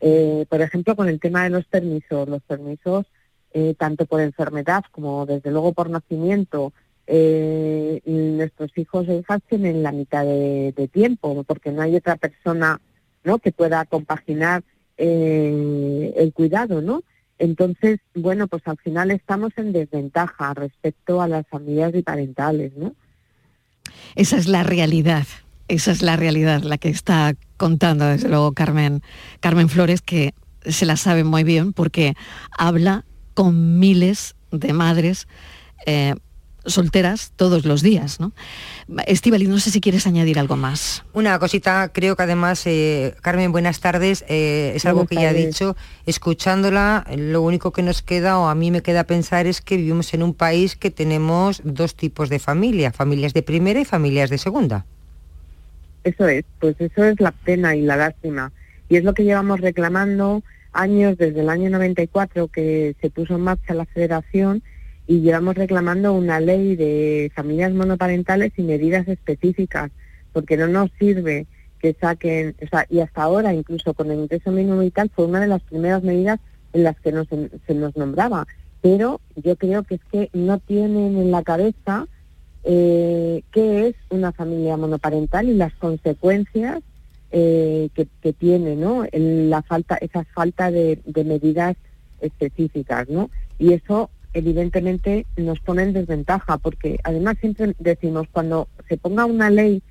Speaker 21: Eh, por ejemplo, con el tema de los permisos, los permisos eh, tanto por enfermedad como desde luego por nacimiento, nuestros hijos e hijas tienen la mitad de, tiempo porque no hay otra persona, ¿no? Que pueda compaginar el cuidado, ¿no? Entonces, bueno, pues al final estamos en desventaja respecto a las familias biparentales, ¿no?
Speaker 1: Esa es la realidad. Esa es la realidad, la que está contando desde luego Carmen, Carmen Flores, que se la sabe muy bien porque habla con miles de madres eh, solteras todos los días. ¿no? Estivali, no sé si quieres añadir algo más.
Speaker 17: Una cosita, creo que además, eh, Carmen, buenas tardes, eh, es algo que ya he dicho, escuchándola, lo único que nos queda o a mí me queda pensar es que vivimos en un país que tenemos dos tipos de familia, familias de primera y familias de segunda.
Speaker 21: Eso es, pues eso es la pena y la lástima. Y es lo que llevamos reclamando años, desde el año 94 que se puso en marcha la federación y llevamos reclamando una ley de familias monoparentales y medidas específicas, porque no nos sirve que saquen, o sea, y hasta ahora incluso con el ingreso mínimo vital fue una de las primeras medidas en las que nos, se nos nombraba, pero yo creo que es que no tienen en la cabeza eh, qué es una familia monoparental y las consecuencias eh, que, tiene, ¿no? la falta, esa falta de, de medidas específicas, ¿no? Y eso evidentemente nos pone en desventaja, porque además siempre decimos, cuando se ponga una ley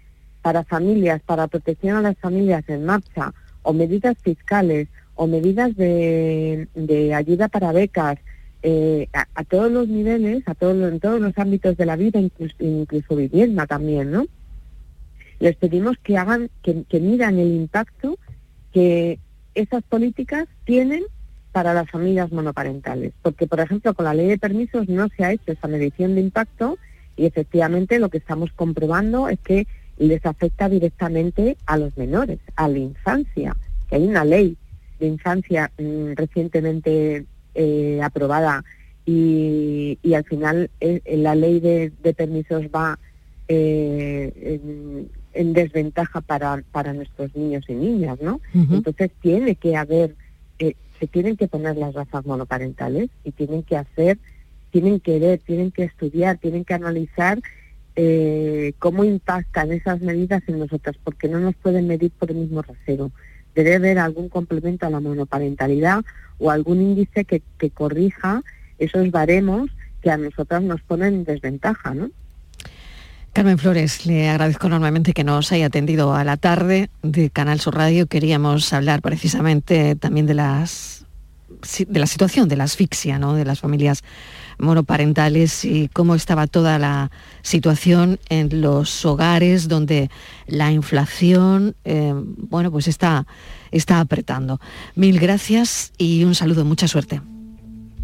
Speaker 21: para familias, para protección a las familias en marcha, o medidas fiscales, o medidas de, ayuda para becas, eh, a, todos los niveles, a todos en todos los ámbitos de la vida, incluso, incluso vivienda también, ¿no? Les pedimos que hagan, que, que miran el impacto que esas políticas tienen para las familias monoparentales, porque por ejemplo con la ley de permisos no se ha hecho esa medición de impacto y efectivamente lo que estamos comprobando es que les afecta directamente a los menores, a la infancia, hay una ley de infancia mm, recientemente eh, aprobada y, al final eh, la ley de, permisos va eh, en, desventaja para, para nuestros niños y niñas, ¿no? Entonces tiene que haber se tienen que poner las razas monoparentales y tienen que hacer, tienen que ver, tienen que estudiar, tienen que analizar eh, cómo impactan esas medidas en nosotras, porque no nos pueden medir por el mismo rasero. Debe haber algún complemento a la monoparentalidad o algún índice que, corrija esos baremos que a nosotras nos ponen en desventaja, ¿no?
Speaker 1: Carmen Flores, le agradezco enormemente que nos haya atendido a la tarde de Canal Sur Radio. Queríamos hablar precisamente también de las de la situación de la asfixia, ¿no? de las familias monoparentales y cómo estaba toda la situación en los hogares donde la inflación, eh, bueno, pues está, está apretando. Mil gracias y un saludo, mucha suerte.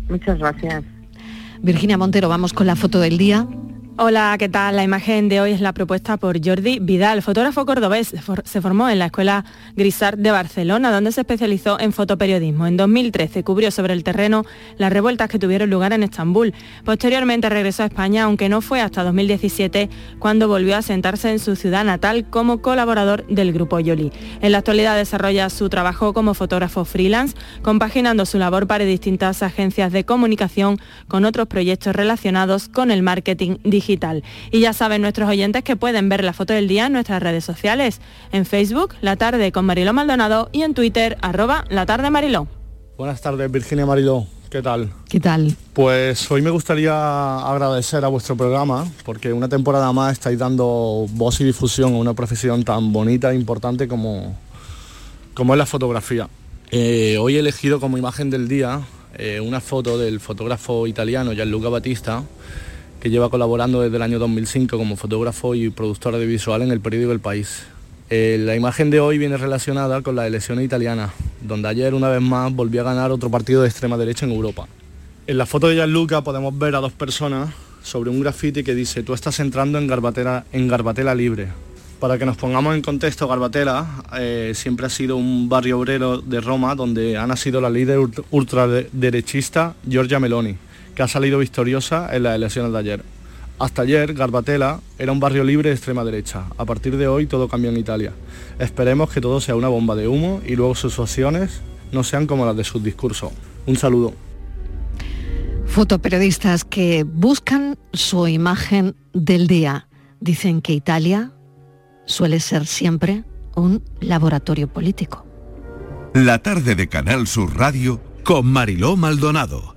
Speaker 21: Muchas gracias.
Speaker 1: Virginia Montero, vamos con la foto del día.
Speaker 22: Hola, ¿qué tal? La imagen de hoy es la propuesta por Jordi Vidal, fotógrafo cordobés. Se formó en la Escuela Grisart de Barcelona, donde se especializó en fotoperiodismo. En 2013 cubrió sobre el terreno las revueltas que tuvieron lugar en Estambul. Posteriormente regresó a España, aunque no fue hasta 2017 cuando volvió a sentarse en su ciudad natal como colaborador del grupo Yoli. En la actualidad desarrolla su trabajo como fotógrafo freelance, compaginando su labor para distintas agencias de comunicación con otros proyectos relacionados con el marketing digital y ya saben nuestros oyentes que pueden ver la foto del día en nuestras redes sociales, en Facebook, La Tarde con Mariló Maldonado y en Twitter, arroba La Tarde Mariló.
Speaker 23: Buenas tardes, Virginia Mariló. ¿Qué tal?
Speaker 1: ¿Qué tal?
Speaker 23: Pues hoy me gustaría agradecer a vuestro programa porque una temporada más estáis dando voz y difusión a una profesión tan bonita e importante como, como es la fotografía. Eh, hoy he elegido como imagen del día eh, una foto del fotógrafo italiano Gianluca Battista que lleva colaborando desde el año 2005 como fotógrafo y productor audiovisual en el periódico El País. Eh, la imagen de hoy viene relacionada con la elección italiana, donde ayer una vez más volvió a ganar otro partido de extrema derecha en Europa. En la foto de Gianluca podemos ver a dos personas sobre un grafiti que dice tú estás entrando en Garbatela, en Garbatela Libre. Para que nos pongamos en contexto, Garbatela eh, siempre ha sido un barrio obrero de Roma donde ha nacido la líder ultraderechista Giorgia Meloni que ha salido victoriosa en las elecciones de ayer. Hasta ayer, Garbatella era un barrio libre de extrema derecha. A partir de hoy todo cambia en Italia. Esperemos que todo sea una bomba de humo y luego sus acciones no sean como las de sus discursos. Un saludo.
Speaker 1: Fotoperiodistas que buscan su imagen del día. Dicen que Italia suele ser siempre un laboratorio político.
Speaker 2: La tarde de Canal Sur Radio con Mariló Maldonado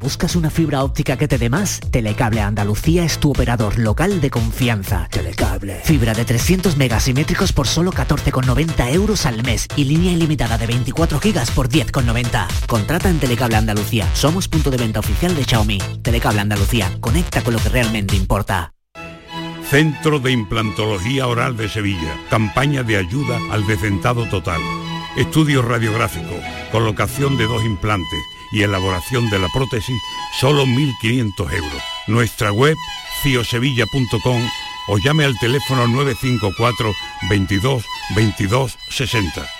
Speaker 24: ¿Buscas una fibra óptica que te dé más? Telecable Andalucía es tu operador local de confianza. Telecable. Fibra de 300 megasimétricos por solo 14,90 euros al mes y línea ilimitada de 24 gigas por 10,90. Contrata en Telecable Andalucía. Somos punto de venta oficial de Xiaomi. Telecable Andalucía. Conecta con lo que realmente importa.
Speaker 25: Centro de Implantología Oral de Sevilla. Campaña de ayuda al decentado total. Estudio radiográfico. Colocación de dos implantes y elaboración de la prótesis, solo 1.500 euros. Nuestra web, ciosevilla.com o llame al teléfono 954 22 22 60.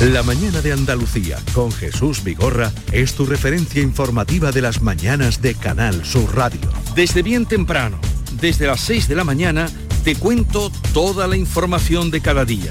Speaker 2: La mañana de Andalucía con Jesús Vigorra es tu referencia informativa de las mañanas de Canal Sur Radio.
Speaker 26: Desde bien temprano, desde las 6 de la mañana, te cuento toda la información de cada día,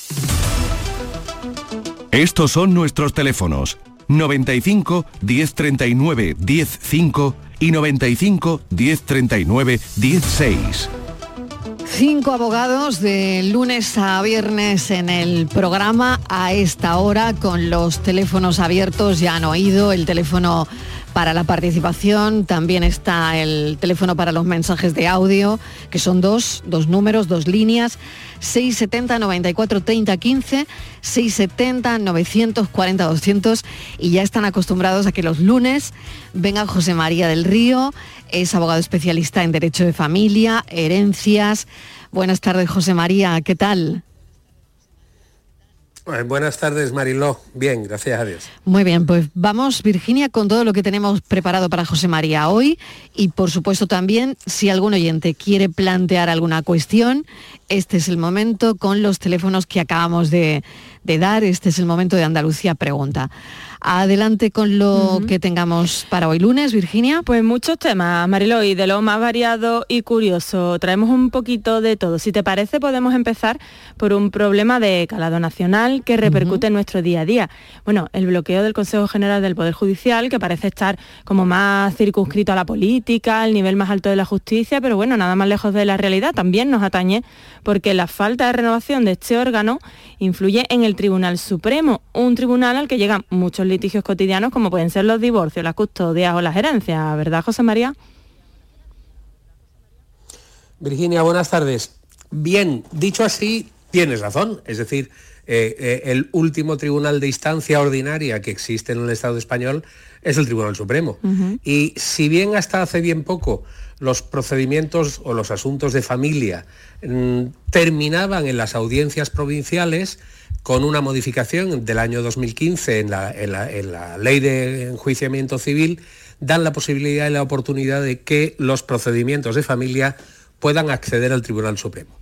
Speaker 2: Estos son nuestros teléfonos 95 1039 105 y 95 1039 16.
Speaker 1: Cinco abogados de lunes a viernes en el programa a esta hora con los teléfonos abiertos, ya han oído el teléfono para la participación, también está el teléfono para los mensajes de audio, que son dos, dos números, dos líneas, 670 94 30 15, 670 940 200 y ya están acostumbrados a que los lunes venga José María del Río, es abogado especialista en Derecho de Familia, herencias. Buenas tardes, José María, ¿qué tal?
Speaker 27: Eh, Buenas tardes, Mariló. Bien, gracias a Dios.
Speaker 1: Muy bien, pues vamos, Virginia, con todo lo que tenemos preparado para José María hoy y por supuesto también, si algún oyente quiere plantear alguna cuestión, este es el momento con los teléfonos que acabamos de, de dar, este es el momento de Andalucía Pregunta. Adelante con lo que tengamos para hoy lunes, Virginia.
Speaker 22: Pues muchos temas, Marilo, y de lo más variado y curioso. Traemos un poquito de todo. Si te parece, podemos empezar por un problema de calado nacional que repercute en nuestro día a día. Bueno, el bloqueo del Consejo General del Poder Judicial, que parece estar como más circunscrito a la política, al nivel más alto de la justicia, pero bueno, nada más lejos de la realidad, también nos atañe porque la falta de renovación de este órgano influye en el Tribunal Supremo, un tribunal al que llegan muchos litigios cotidianos como pueden ser los divorcios, las custodias o las herencias, ¿verdad, José María?
Speaker 27: Virginia, buenas tardes. Bien, dicho así, tienes razón. Es decir, eh, eh, el último tribunal de instancia ordinaria que existe en el Estado español es el Tribunal Supremo. Y si bien hasta hace bien poco los procedimientos o los asuntos de familia mm, terminaban en las audiencias provinciales, con una modificación del año 2015 en la, en la- ley de enjuiciamiento civil, dan la posibilidad y la oportunidad de que los procedimientos de familia puedan acceder al Tribunal Supremo.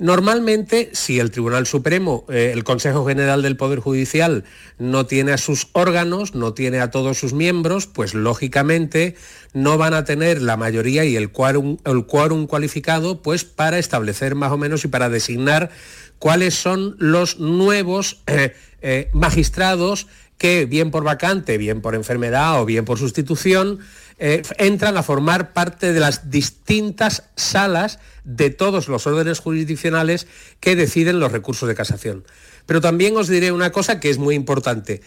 Speaker 27: Normalmente, si el Tribunal Supremo, eh, el Consejo General del Poder Judicial, no tiene a sus órganos, no tiene a todos sus miembros, pues lógicamente no van a tener la mayoría y el quórum, el cualificado pues, para establecer más o menos y para designar cuáles son los nuevos eh, eh, magistrados que, bien por vacante, bien por enfermedad o bien por sustitución, eh, entran a formar parte de las distintas salas de todos los órdenes jurisdiccionales que deciden los recursos de casación. Pero también os diré una cosa que es muy importante.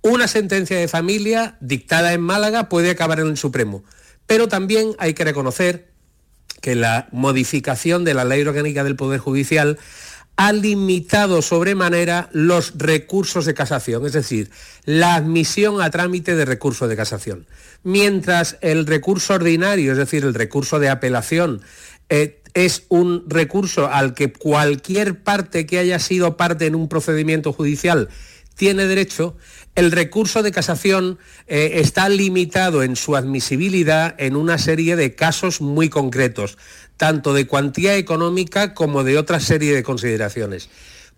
Speaker 27: Una sentencia de familia dictada en Málaga puede acabar en el Supremo, pero también hay que reconocer que la modificación de la ley orgánica del Poder Judicial ha limitado sobremanera los recursos de casación, es decir, la admisión a trámite de recurso de casación. Mientras el recurso ordinario, es decir, el recurso de apelación, eh, es un recurso al que cualquier parte que haya sido parte en un procedimiento judicial tiene derecho, el recurso de casación eh, está limitado en su admisibilidad en una serie de casos muy concretos, tanto de cuantía económica como de otra serie de consideraciones.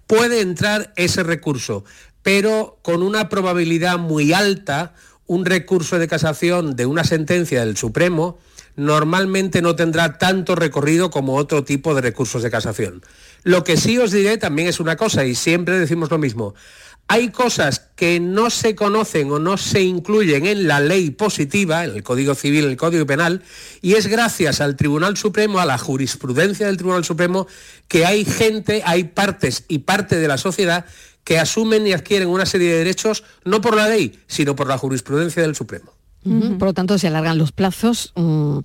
Speaker 27: Puede entrar ese recurso, pero con una probabilidad muy alta, un recurso de casación de una sentencia del Supremo normalmente no tendrá tanto recorrido como otro tipo de recursos de casación. Lo que sí os diré también es una cosa, y siempre decimos lo mismo, hay cosas que no se conocen o no se incluyen en la ley positiva, en el Código Civil, en el Código Penal, y es gracias al Tribunal Supremo, a la jurisprudencia del Tribunal Supremo, que hay gente, hay partes y parte de la sociedad que asumen y adquieren una serie de derechos no por la ley, sino por la jurisprudencia del Supremo.
Speaker 1: Por lo tanto, se alargan los plazos. Mm,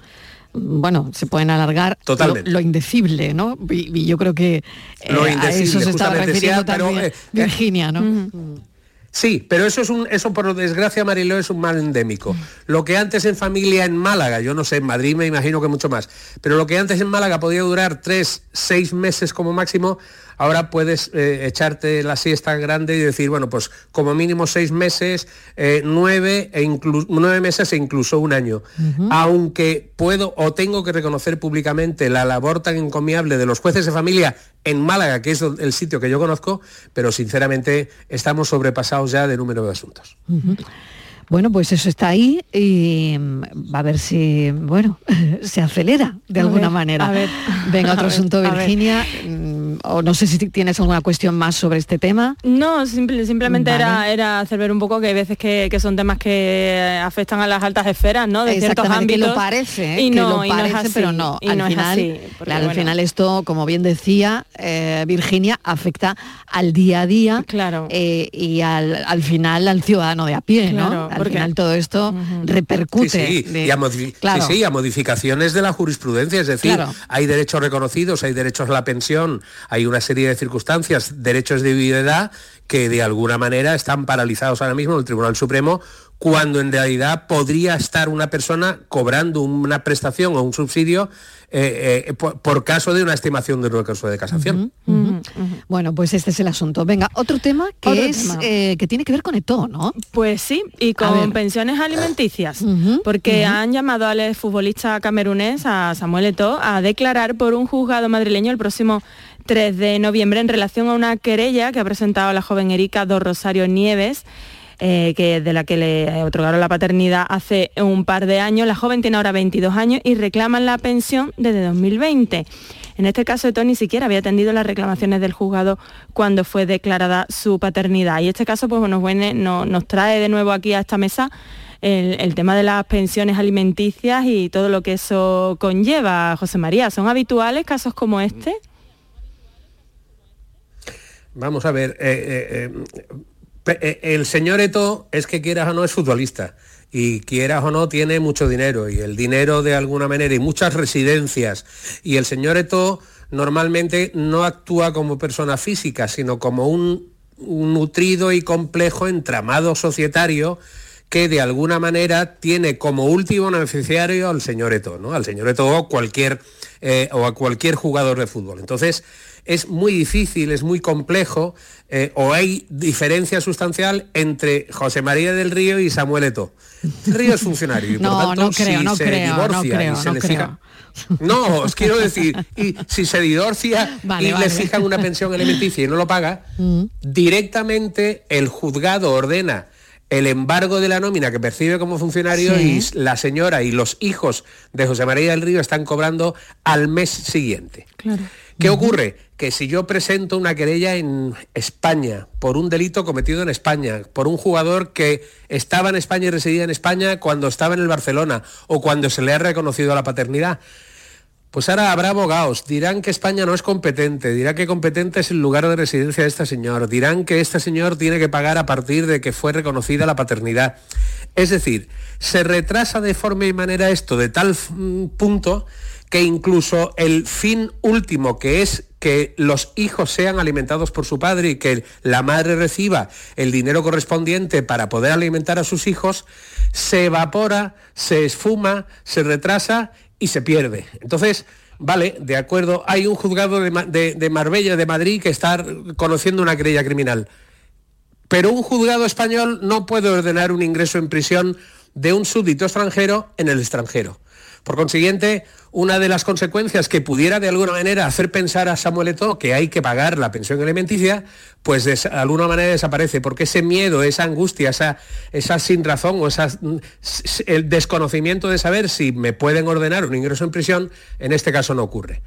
Speaker 1: bueno, se pueden alargar lo, indecible, ¿no? Y, yo creo que eh, a eso se estaba refiriendo también eh, eh, Virginia, ¿no?
Speaker 27: Sí, pero eso es un, eso por desgracia Mariló es un mal endémico. Lo que antes en familia en Málaga, yo no sé, en Madrid me imagino que mucho más, pero lo que antes en Málaga podía durar tres, seis meses como máximo, ahora puedes eh, echarte la siesta grande y decir, bueno, pues como mínimo seis meses, eh, nueve, e nueve meses e incluso un año. Aunque puedo o tengo que reconocer públicamente la labor tan encomiable de los jueces de familia en Málaga, que es el sitio que yo conozco, pero sinceramente estamos sobrepasados ya de número de asuntos.
Speaker 1: Bueno, pues eso está ahí y mm, va a ver si, bueno, se acelera de alguna manera. A ver, Venga, otro asunto, Virginia. O no sé si tienes alguna cuestión más sobre este tema.
Speaker 22: No, simplemente era, era hacer ver un poco que hay veces que, son temas que afectan a las altas esferas, ¿no? De ciertos ámbitos.
Speaker 1: Que lo parece, ¿eh? no, lo parece, pero no. al, final, al final esto, como bien decía eh, Virginia, afecta al día a día
Speaker 22: claro.
Speaker 1: Eh, y al, final al ciudadano de a pie, ¿no? al final todo esto repercute.
Speaker 27: Sí, sí, a modificaciones de la jurisprudencia, es decir, hay derechos reconocidos, hay derechos a la pensión, hay una serie de circunstancias, derechos de viudedad que de alguna manera están paralizados ahora mismo en el Tribunal Supremo cuando en realidad podría estar una persona cobrando una prestación o un subsidio eh, eh, por, caso de una estimación de un recurso de casación.
Speaker 1: Bueno, pues este es el asunto. Venga, otro tema que es eh, que tiene que ver con ETO, ¿no?
Speaker 22: Pues sí, y con pensiones alimenticias, porque han llamado al futbolista camerunés, a Samuel Eto, a declarar por un juzgado madrileño el próximo 3 de noviembre en relación a una querella que ha presentado la joven Erika Dos Rosario Nieves eh, que de la que le otorgaron la paternidad hace un par de años. La joven tiene ahora 22 años y reclaman la pensión desde 2020. En este caso, Tony ni siquiera había atendido las reclamaciones del juzgado cuando fue declarada su paternidad. Y este caso pues, nos, nos trae de nuevo aquí a esta mesa el, tema de las pensiones alimenticias y todo lo que eso conlleva. José María, ¿son habituales casos como este?
Speaker 27: Vamos a ver, eh, eh, eh, el señor Eto es que quieras o no es futbolista y quieras o no tiene mucho dinero y el dinero de alguna manera y muchas residencias y el señor Eto normalmente no actúa como persona física sino como un, nutrido y complejo entramado societario que de alguna manera tiene como último beneficiario al señor Eto, ¿no? Al señor Eto o cualquier o a cualquier jugador de fútbol. Entonces, es muy difícil, es muy complejo, eh, o hay diferencia sustancial entre José María del Río y Samuel Eto. El Río es funcionario y por
Speaker 1: no,
Speaker 27: tanto,
Speaker 1: no creo,
Speaker 27: si
Speaker 1: no
Speaker 27: se
Speaker 1: creo,
Speaker 27: divorcia
Speaker 1: no
Speaker 27: y se
Speaker 1: le
Speaker 27: fija... No, os quiero decir, y si se divorcia y le fijan una pensión alimenticia y no lo paga, mm. directamente el juzgado ordena el embargo de la nómina que percibe como funcionario y la señora y los hijos de José María del Río están cobrando al mes siguiente. ¿Qué ocurre? Que si yo presento una querella en España por un delito cometido en España, por un jugador que estaba en España y residía en España cuando estaba en el Barcelona o cuando se le ha reconocido la paternidad, Pues ahora habrá abogados, dirán que España no es competente, dirá que competente es el lugar de residencia de este señor, dirán que este señor tiene que pagar a partir de que fue reconocida la paternidad. Es decir, se retrasa de forma y manera esto de tal mm, punto que incluso el fin último, que es que los hijos sean alimentados por su padre y que la madre reciba el dinero correspondiente para poder alimentar a sus hijos, se evapora, se esfuma, se retrasa y se pierde. Entonces, vale, de acuerdo, hay un juzgado de, Marbella, de Madrid, que está conociendo una querella criminal. Pero un juzgado español no puede ordenar un ingreso en prisión de un súbdito extranjero en el extranjero. Por consiguiente, una de las consecuencias que pudiera de alguna manera hacer pensar a Samuel Eto'o que hay que pagar la pensión alimenticia, pues de alguna manera desaparece, porque ese miedo, esa angustia, esa, esa sin razón o esa, el desconocimiento de saber si me pueden ordenar un ingreso en prisión, en este caso no ocurre.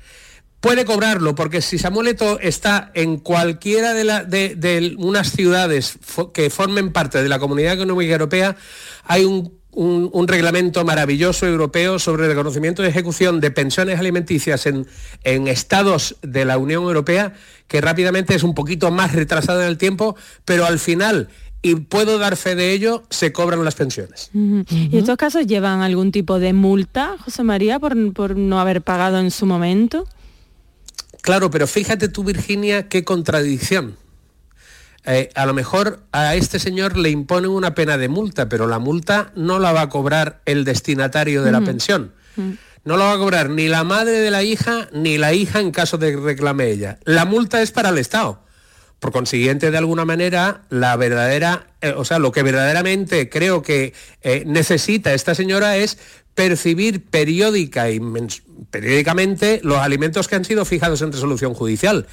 Speaker 27: Puede cobrarlo, porque si Samuel Eto'o está en cualquiera de, de, de, unas ciudades que formen parte de la Comunidad Económica Europea, hay un un, reglamento maravilloso europeo sobre el reconocimiento y ejecución de pensiones alimenticias en, en, estados de la Unión Europea, que rápidamente es un poquito más retrasado en el tiempo, pero al final, y puedo dar fe de ello, se cobran las pensiones.
Speaker 22: ¿Y estos casos llevan algún tipo de multa, José María, por, por no haber pagado en su momento?
Speaker 27: Claro, pero fíjate tú, Virginia, qué contradicción eh, a lo mejor a este señor le imponen una pena de multa, pero la multa no la va a cobrar el destinatario de la pensión. No la va a cobrar ni la madre de la hija ni la hija en caso de que reclame ella. La multa es para el Estado. Por consiguiente, de alguna manera, la verdadera, eh, o sea, lo que verdaderamente creo que eh, necesita esta señora es percibir periódica y periódicamente los alimentos que han sido fijados en resolución judicial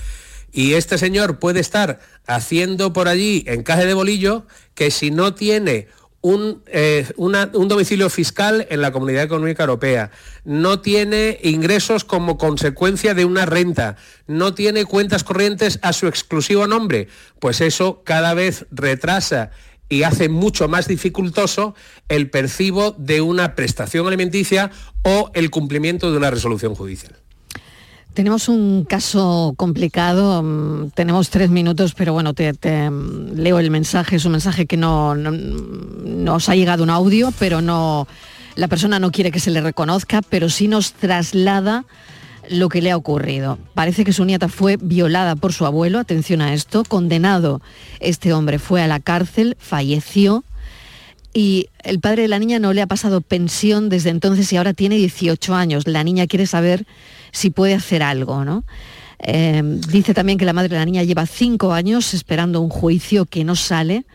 Speaker 27: y este señor puede estar haciendo por allí encaje de bolillo que si no tiene un, eh, un, domicilio fiscal en la Comunidad Económica Europea, no tiene ingresos como consecuencia de una renta, no tiene cuentas corrientes a su exclusivo nombre, pues eso cada vez retrasa y hace mucho más dificultoso el percibo de una prestación alimenticia o el cumplimiento de una resolución judicial.
Speaker 1: Tenemos un caso complicado, mm, tenemos tres minutos, pero bueno, te, mm, leo el mensaje, es un mensaje que no, nos ha llegado un audio, pero no, la persona no quiere que se le reconozca, pero sí nos traslada lo que le ha ocurrido. Parece que su nieta fue violada por su abuelo, atención a esto, condenado. Este hombre fue a la cárcel, falleció y el padre de la niña no le ha pasado pensión desde entonces y ahora tiene 18 años. La niña quiere saber si puede hacer algo, ¿no? Eh, dice también que la madre de la niña lleva cinco años esperando un juicio que no sale.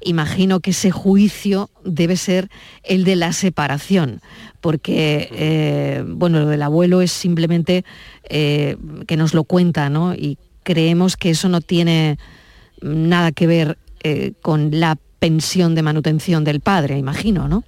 Speaker 1: Imagino que ese juicio debe ser el de la separación, porque eh, bueno, lo del abuelo es simplemente eh, que nos lo cuenta, ¿no? Y creemos que eso no tiene nada que ver con la pensión de manutención del padre, imagino, ¿no?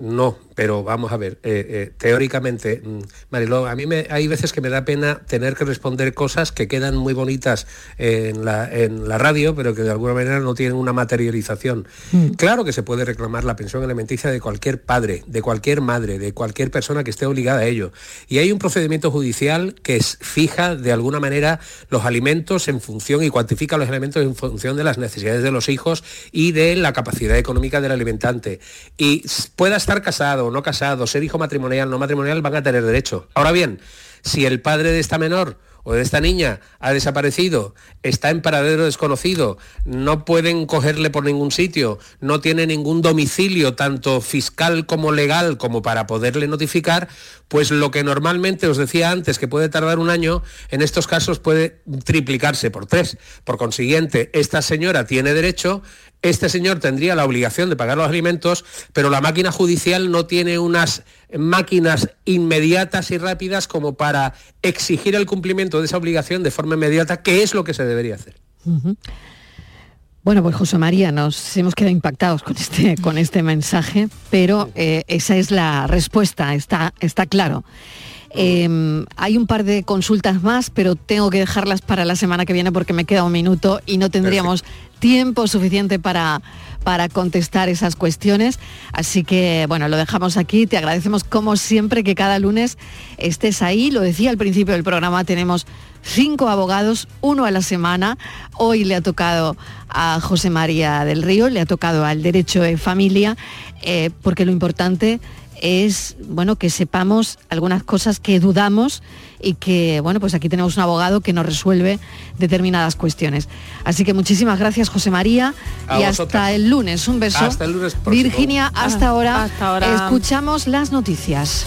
Speaker 27: No, pero vamos a ver, eh, eh, teóricamente, mm, Mariló, a mí me, hay veces que me da pena tener que responder cosas que quedan muy bonitas en la, radio, pero que de alguna manera no tienen una materialización. Mm. Claro que se puede reclamar la pensión alimenticia de cualquier padre, de cualquier madre, de cualquier persona que esté obligada a ello. Y hay un procedimiento judicial que fija de alguna manera los alimentos en función y cuantifica los alimentos en función de las necesidades de los hijos y de la capacidad económica del alimentante. Y pueda estar casado no casado, ser hijo matrimonial, no matrimonial, van a tener derecho. Ahora bien, si el padre de esta menor o de esta niña ha desaparecido, está en paradero desconocido, no pueden cogerle por ningún sitio, no tiene ningún domicilio, tanto fiscal como legal, como para poderle notificar, pues lo que normalmente os decía antes, que puede tardar un año, en estos casos puede triplicarse por tres. Por consiguiente, esta señora tiene derecho, este señor tendría la obligación de pagar los alimentos, pero la máquina judicial no tiene unas máquinas inmediatas y rápidas como para exigir el cumplimiento de esa obligación de forma inmediata, que es lo que se debería hacer.
Speaker 1: Bueno, pues José María, nos hemos quedado impactados con este, con este mensaje, pero eh, esa es la respuesta, está, está claro. Eh, hay un par de consultas más, pero tengo que dejarlas para la semana que viene porque me queda un minuto y no tendríamos tiempo suficiente para, para contestar esas cuestiones. Así que, bueno, lo dejamos aquí. Te agradecemos como siempre que cada lunes estés ahí. Lo decía al principio del programa, tenemos cinco abogados, uno a la semana. Hoy le ha tocado a José María del Río, le ha tocado al derecho de familia, eh, porque lo importante es bueno que sepamos algunas cosas que dudamos y que bueno pues aquí tenemos un abogado que nos resuelve determinadas cuestiones así que muchísimas gracias José María
Speaker 27: A
Speaker 1: y
Speaker 27: vosotras.
Speaker 1: hasta el lunes un beso
Speaker 27: Hasta el lunes próximo.
Speaker 1: Virginia hasta ahora
Speaker 22: hasta ahora.
Speaker 1: escuchamos las noticias